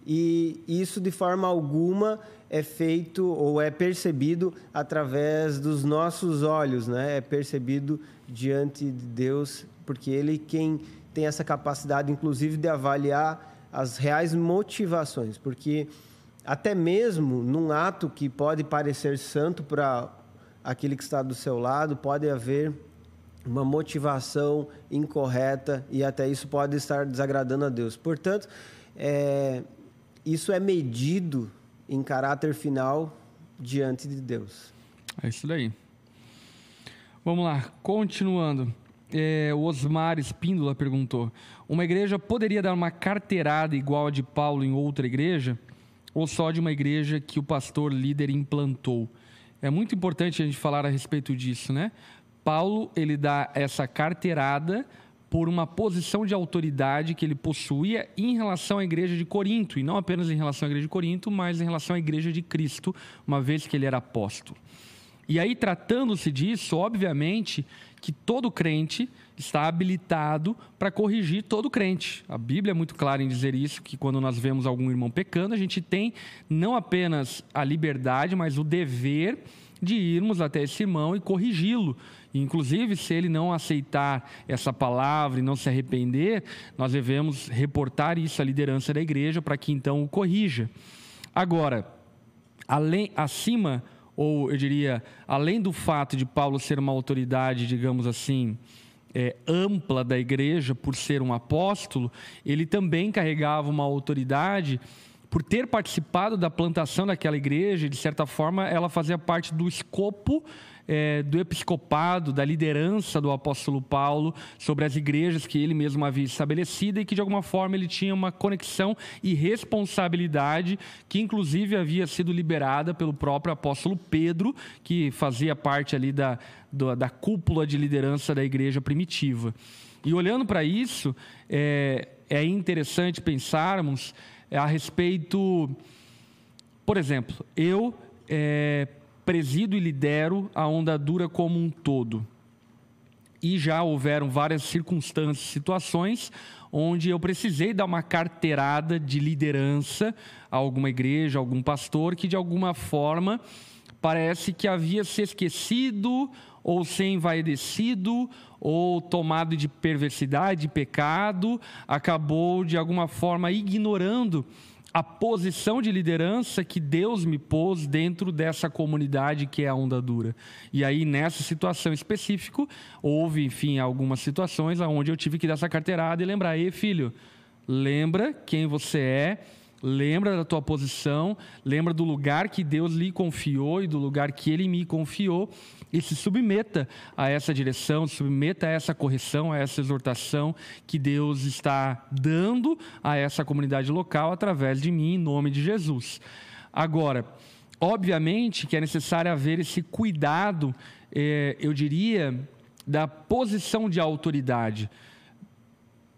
e isso de forma alguma é feito ou é percebido através dos nossos olhos, né? É percebido diante de Deus, porque Ele quem tem essa capacidade, inclusive, de avaliar as reais motivações, porque até mesmo num ato que pode parecer santo para aquele que está do seu lado, pode haver uma motivação incorreta e até isso pode estar desagradando a Deus. Portanto, é, isso é medido em caráter final diante de Deus. É isso daí. Vamos lá, continuando. É, o Osmar Espíndola perguntou: Uma igreja poderia dar uma carteirada igual a de Paulo em outra igreja? Ou só de uma igreja que o pastor líder implantou? É muito importante a gente falar a respeito disso, né? Paulo, ele dá essa carteirada por uma posição de autoridade que ele possuía em relação à igreja de Corinto, e não apenas em relação à igreja de Corinto, mas em relação à igreja de Cristo, uma vez que ele era apóstolo. E aí, tratando-se disso, obviamente que todo crente está habilitado para corrigir todo crente. A Bíblia é muito clara em dizer isso, que quando nós vemos algum irmão pecando, a gente tem não apenas a liberdade, mas o dever de irmos até esse irmão e corrigi-lo. Inclusive, se ele não aceitar essa palavra e não se arrepender, nós devemos reportar isso à liderança da igreja para que então o corrija. Agora, além, acima, ou eu diria, além do fato de Paulo ser uma autoridade, digamos assim, é, ampla da igreja por ser um apóstolo, ele também carregava uma autoridade por ter participado da plantação daquela igreja, de certa forma, ela fazia parte do escopo é, do episcopado, da liderança do apóstolo Paulo sobre as igrejas que ele mesmo havia estabelecido e que, de alguma forma, ele tinha uma conexão e responsabilidade que, inclusive, havia sido liberada pelo próprio apóstolo Pedro, que fazia parte ali da, da, da cúpula de liderança da igreja primitiva. E olhando para isso, é, é interessante pensarmos a respeito, por exemplo, eu é, presido e lidero a Onda Dura como um todo. E já houveram várias circunstâncias, situações onde eu precisei dar uma carteirada de liderança a alguma igreja, a algum pastor que de alguma forma parece que havia se esquecido ou se envaidecido ou tomado de perversidade, de pecado, acabou de alguma forma ignorando a posição de liderança que Deus me pôs dentro dessa comunidade que é a onda dura. E aí, nessa situação específica, houve, enfim, algumas situações onde eu tive que dar essa carteirada e lembrar: ei, filho, lembra quem você é Lembra da tua posição, lembra do lugar que Deus lhe confiou e do lugar que ele me confiou e se submeta a essa direção, submeta a essa correção, a essa exortação que Deus está dando a essa comunidade local através de mim, em nome de Jesus. Agora, obviamente que é necessário haver esse cuidado, eh, eu diria, da posição de autoridade.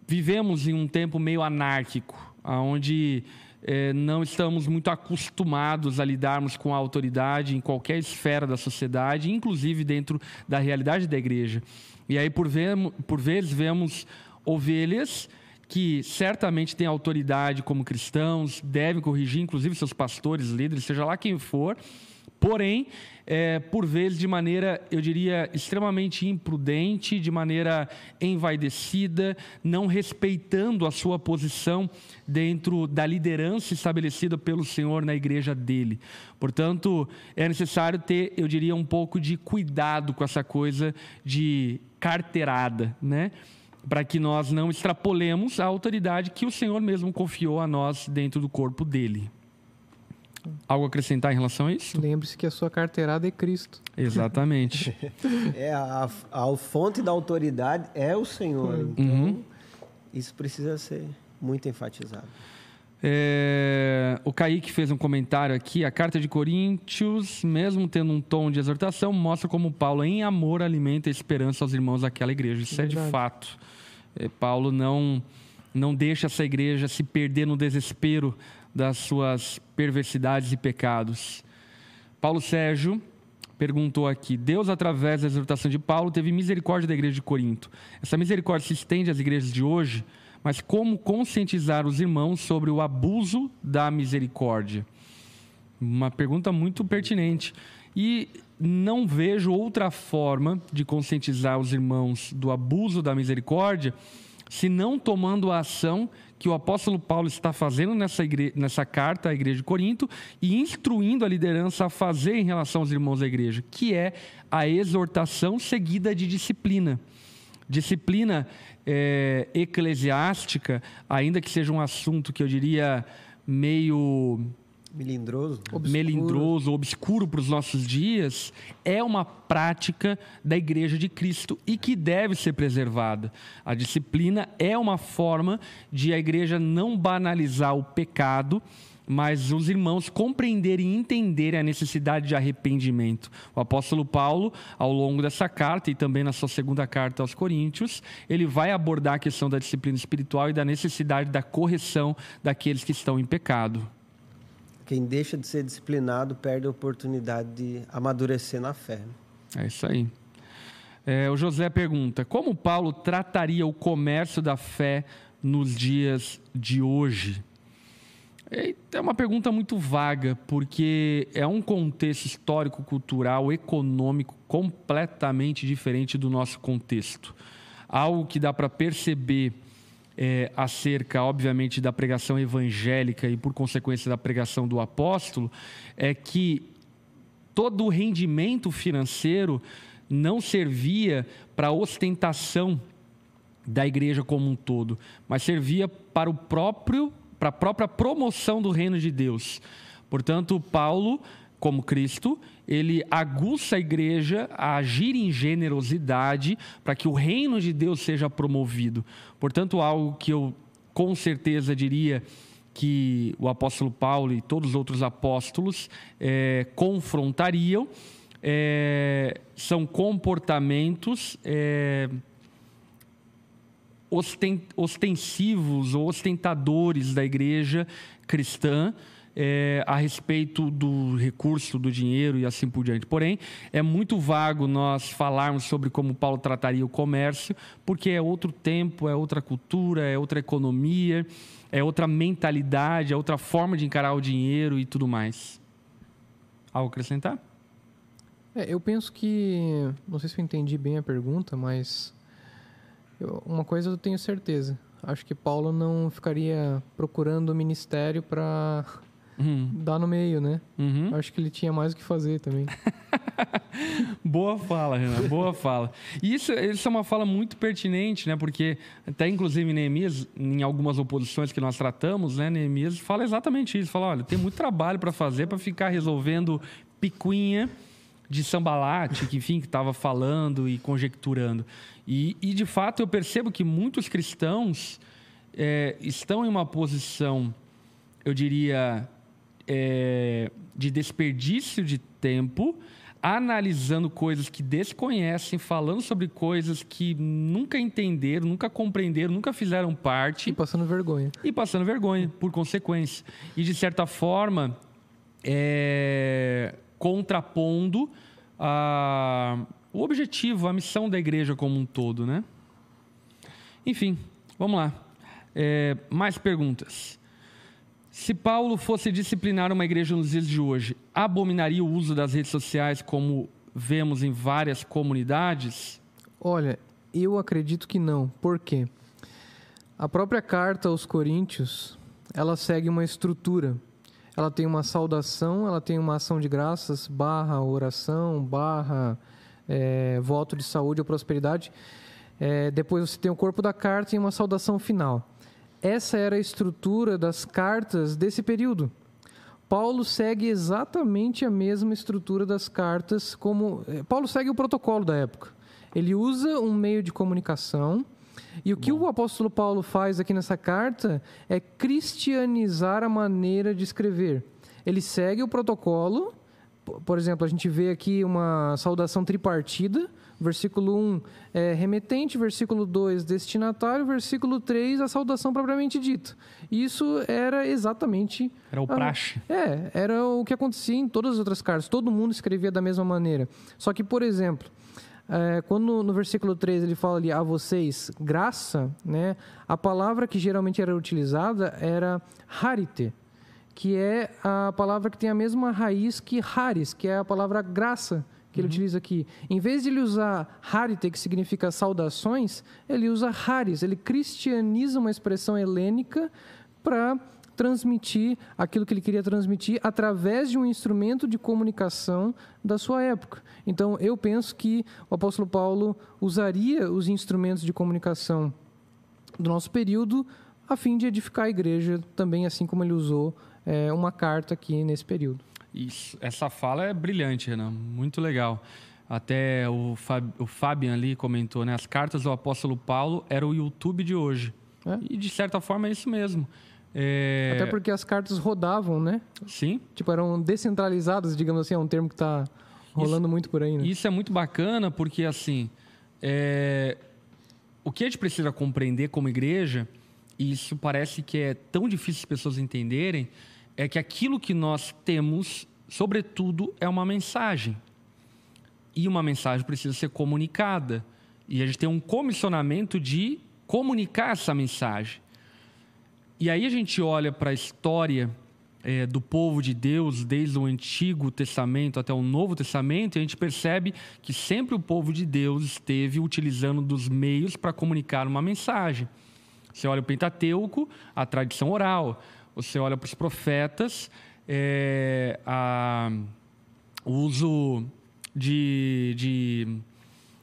Vivemos em um tempo meio anárquico, onde é, não estamos muito acostumados a lidarmos com a autoridade em qualquer esfera da sociedade, inclusive dentro da realidade da igreja. E aí, por, por vezes, vemos ovelhas que certamente têm autoridade como cristãos, devem corrigir, inclusive seus pastores, líderes, seja lá quem for, porém, é, por vezes de maneira, eu diria, extremamente imprudente, de maneira envaidecida, não respeitando a sua posição dentro da liderança estabelecida pelo Senhor na igreja dele. Portanto, é necessário ter, eu diria, um pouco de cuidado com essa coisa de carteirada, né? Para que nós não extrapolemos a autoridade que o Senhor mesmo confiou a nós dentro do corpo dele. Algo a acrescentar em relação a isso? Lembre-se que a sua carteirada é Cristo. Exatamente. é a, a, fonte da autoridade é o Senhor. Uhum. Então, uhum. isso precisa ser muito enfatizado. É, o Kaique fez um comentário aqui. A carta de Coríntios, mesmo tendo um tom de exortação, mostra como Paulo, em amor, alimenta a esperança aos irmãos daquela igreja. Isso é, de fato. É, Paulo não, não deixa essa igreja se perder no desespero das suas perversidades e pecados. Paulo Sérgio perguntou aqui: Deus, através da exortação de Paulo, teve misericórdia da igreja de Corinto. Essa misericórdia se estende às igrejas de hoje? mas como conscientizar os irmãos sobre o abuso da misericórdia? Uma pergunta muito pertinente. E não vejo outra forma de conscientizar os irmãos do abuso da misericórdia se não tomando a ação que o apóstolo Paulo está fazendo nessa, nessa carta à igreja de Corinto e instruindo a liderança a fazer em relação aos irmãos da igreja, que é a exortação seguida de disciplina. Disciplina é, eclesiástica, ainda que seja um assunto que eu diria meio melindroso, obscuro. melindroso, obscuro para os nossos dias, é uma prática da Igreja de Cristo e que deve ser preservada. A disciplina é uma forma de a Igreja não banalizar o pecado mas os irmãos compreenderem e entenderem a necessidade de arrependimento. O apóstolo Paulo, ao longo dessa carta e também na sua segunda carta aos Coríntios, ele vai abordar a questão da disciplina espiritual e da necessidade da correção daqueles que estão em pecado. Quem deixa de ser disciplinado perde a oportunidade de amadurecer na fé. É isso aí. É, o José pergunta: como Paulo trataria o comércio da fé nos dias de hoje? É uma pergunta muito vaga, porque é um contexto histórico, cultural, econômico completamente diferente do nosso contexto. Algo que dá para perceber é, acerca, obviamente, da pregação evangélica e, por consequência, da pregação do apóstolo, é que todo o rendimento financeiro não servia para ostentação da igreja como um todo, mas servia para o próprio para a própria promoção do reino de Deus. Portanto, Paulo, como Cristo, ele aguça a igreja a agir em generosidade para que o reino de Deus seja promovido. Portanto, algo que eu com certeza diria que o apóstolo Paulo e todos os outros apóstolos é, confrontariam é, são comportamentos. É, ostensivos ou ostentadores da igreja cristã é, a respeito do recurso, do dinheiro e assim por diante. Porém, é muito vago nós falarmos sobre como Paulo trataria o comércio, porque é outro tempo, é outra cultura, é outra economia, é outra mentalidade, é outra forma de encarar o dinheiro e tudo mais. Algo acrescentar? É, eu penso que. Não sei se eu entendi bem a pergunta, mas eu, uma coisa eu tenho certeza. Acho que Paulo não ficaria procurando o ministério para uhum. dar no meio, né? Uhum. Acho que ele tinha mais o que fazer também. boa fala, Renan, boa fala. E isso, isso é uma fala muito pertinente, né? Porque até inclusive Neemias, em algumas oposições que nós tratamos, né? Neemias fala exatamente isso. Fala, olha, tem muito trabalho para fazer para ficar resolvendo picuinha de sambalate, que enfim, que estava falando e conjecturando. E, e, de fato eu percebo que muitos cristãos é, estão em uma posição, eu diria, é, de desperdício de tempo, analisando coisas que desconhecem, falando sobre coisas que nunca entenderam, nunca compreenderam, nunca fizeram parte. E passando vergonha. E passando vergonha, por consequência. E de certa forma, é, contrapondo a, o objetivo, a missão da igreja como um todo, né? Enfim, vamos lá. É, mais perguntas. Se Paulo fosse disciplinar uma igreja nos dias de hoje, abominaria o uso das redes sociais como vemos em várias comunidades? Olha, eu acredito que não. Por quê? A própria carta aos Coríntios, ela segue uma estrutura ela tem uma saudação, ela tem uma ação de graças, barra oração, barra é, voto de saúde ou prosperidade. É, depois você tem o corpo da carta e uma saudação final. Essa era a estrutura das cartas desse período. Paulo segue exatamente a mesma estrutura das cartas, como é, Paulo segue o protocolo da época. Ele usa um meio de comunicação E o que o apóstolo Paulo faz aqui nessa carta é cristianizar a maneira de escrever. Ele segue o protocolo. Por exemplo, a gente vê aqui uma saudação tripartida. Versículo 1 é remetente, versículo 2 destinatário, versículo 3 a saudação propriamente dita. Isso era exatamente. Era o praxe. A, é, era o que acontecia em todas as outras cartas. Todo mundo escrevia da mesma maneira. Só que, por exemplo, é, quando no versículo 3 ele fala ali a vocês graça, né, a palavra que geralmente era utilizada era harite, que é a palavra que tem a mesma raiz que haris, que é a palavra graça que ele uhum. utiliza aqui. Em vez de ele usar harite, que significa saudações, ele usa haris, ele cristianiza uma expressão helênica para transmitir aquilo que ele queria transmitir através de um instrumento de comunicação da sua época. Então, eu penso que o apóstolo Paulo usaria os instrumentos de comunicação do nosso período a fim de edificar a igreja, também assim como ele usou é, uma carta aqui nesse período. Isso, essa fala é brilhante, Renan, muito legal. Até o, Fab, o Fabian ali comentou, né? As cartas do apóstolo Paulo era o YouTube de hoje. É? E de certa forma é isso mesmo. É... Até porque as cartas rodavam, né? Sim. Tipo, eram descentralizadas, digamos assim, é um termo que está rolando isso, muito por aí, né? Isso é muito bacana porque, assim, é... o que a gente precisa compreender como igreja, e isso parece que é tão difícil as pessoas entenderem, é que aquilo que nós temos, sobretudo, é uma mensagem. E uma mensagem precisa ser comunicada. E a gente tem um comissionamento de comunicar essa mensagem. E aí a gente olha para a história é, do povo de Deus, desde o Antigo Testamento até o Novo Testamento, e a gente percebe que sempre o povo de Deus esteve utilizando dos meios para comunicar uma mensagem. Você olha o Pentateuco, a tradição oral. Você olha para os profetas, é, a, o uso de, de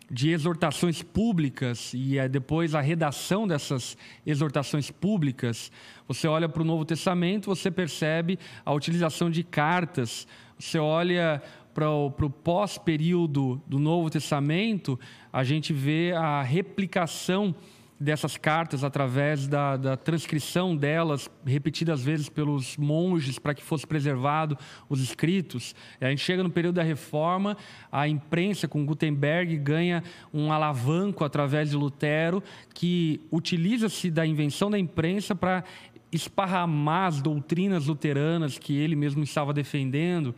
de exortações públicas e é depois a redação dessas exortações públicas, você olha para o Novo Testamento, você percebe a utilização de cartas, você olha para o pós-período do Novo Testamento, a gente vê a replicação dessas cartas através da, da, transcrição delas, repetidas vezes pelos monges para que fosse preservado os escritos. A gente chega no período da Reforma, a imprensa com Gutenberg ganha um alavanco através de Lutero, que utiliza-se da invenção da imprensa para esparramar as doutrinas luteranas que ele mesmo estava defendendo.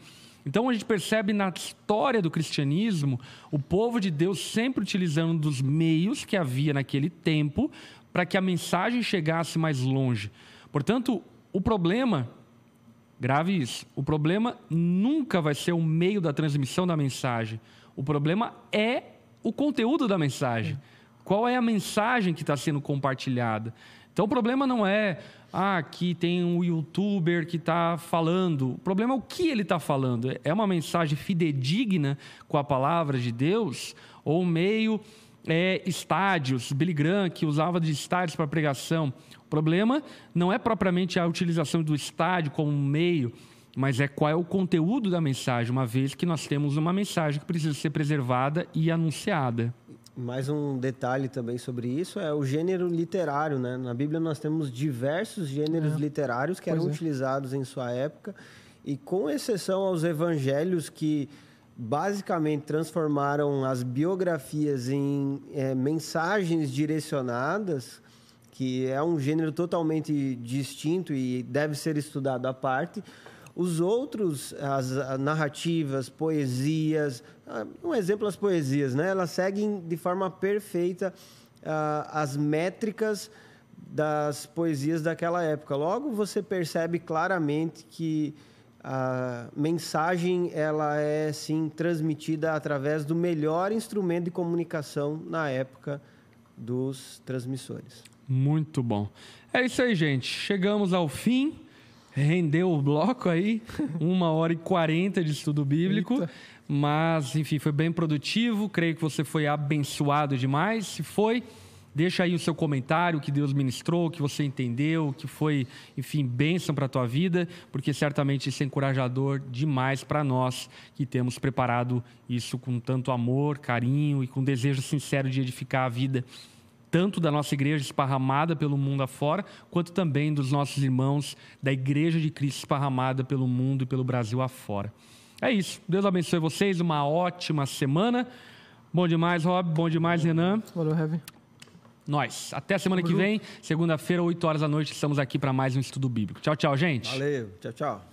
Então a gente percebe na história do cristianismo o povo de Deus sempre utilizando dos meios que havia naquele tempo para que a mensagem chegasse mais longe. Portanto, o problema, grave isso, o problema nunca vai ser o meio da transmissão da mensagem. O problema é o conteúdo da mensagem. Qual é a mensagem que está sendo compartilhada? Então o problema não é ah, aqui tem um youtuber que está falando. O problema é o que ele está falando. É uma mensagem fidedigna com a palavra de Deus? Ou meio é, estádios, Billy Graham, que usava de estádios para pregação. O problema não é propriamente a utilização do estádio como meio, mas é qual é o conteúdo da mensagem, uma vez que nós temos uma mensagem que precisa ser preservada e anunciada. Mais um detalhe também sobre isso é o gênero literário, né? Na Bíblia nós temos diversos gêneros é. literários que eram é. utilizados em sua época e com exceção aos evangelhos que basicamente transformaram as biografias em é, mensagens direcionadas, que é um gênero totalmente distinto e deve ser estudado à parte. Os outros, as narrativas, poesias, ah, um exemplo as poesias, né? Elas seguem de forma perfeita uh, as métricas das poesias daquela época. Logo você percebe claramente que a mensagem ela é sim transmitida através do melhor instrumento de comunicação na época dos transmissores. Muito bom. É isso aí, gente. Chegamos ao fim rendeu o bloco aí, uma hora e quarenta de estudo bíblico. Eita. Mas, enfim, foi bem produtivo. Creio que você foi abençoado demais. Se foi, deixa aí o seu comentário, o que Deus ministrou, o que você entendeu, o que foi, enfim, bênção para a tua vida, porque certamente isso é encorajador demais para nós que temos preparado isso com tanto amor, carinho e com desejo sincero de edificar a vida tanto da nossa igreja esparramada pelo mundo afora, quanto também dos nossos irmãos da Igreja de Cristo esparramada pelo mundo e pelo Brasil afora. É isso. Deus abençoe vocês. Uma ótima semana. Bom demais, Rob. Bom demais, Renan. Valeu, Heavy. Nós. Até semana que vem, segunda-feira, 8 horas da noite, estamos aqui para mais um estudo bíblico. Tchau, tchau, gente. Valeu. Tchau, tchau.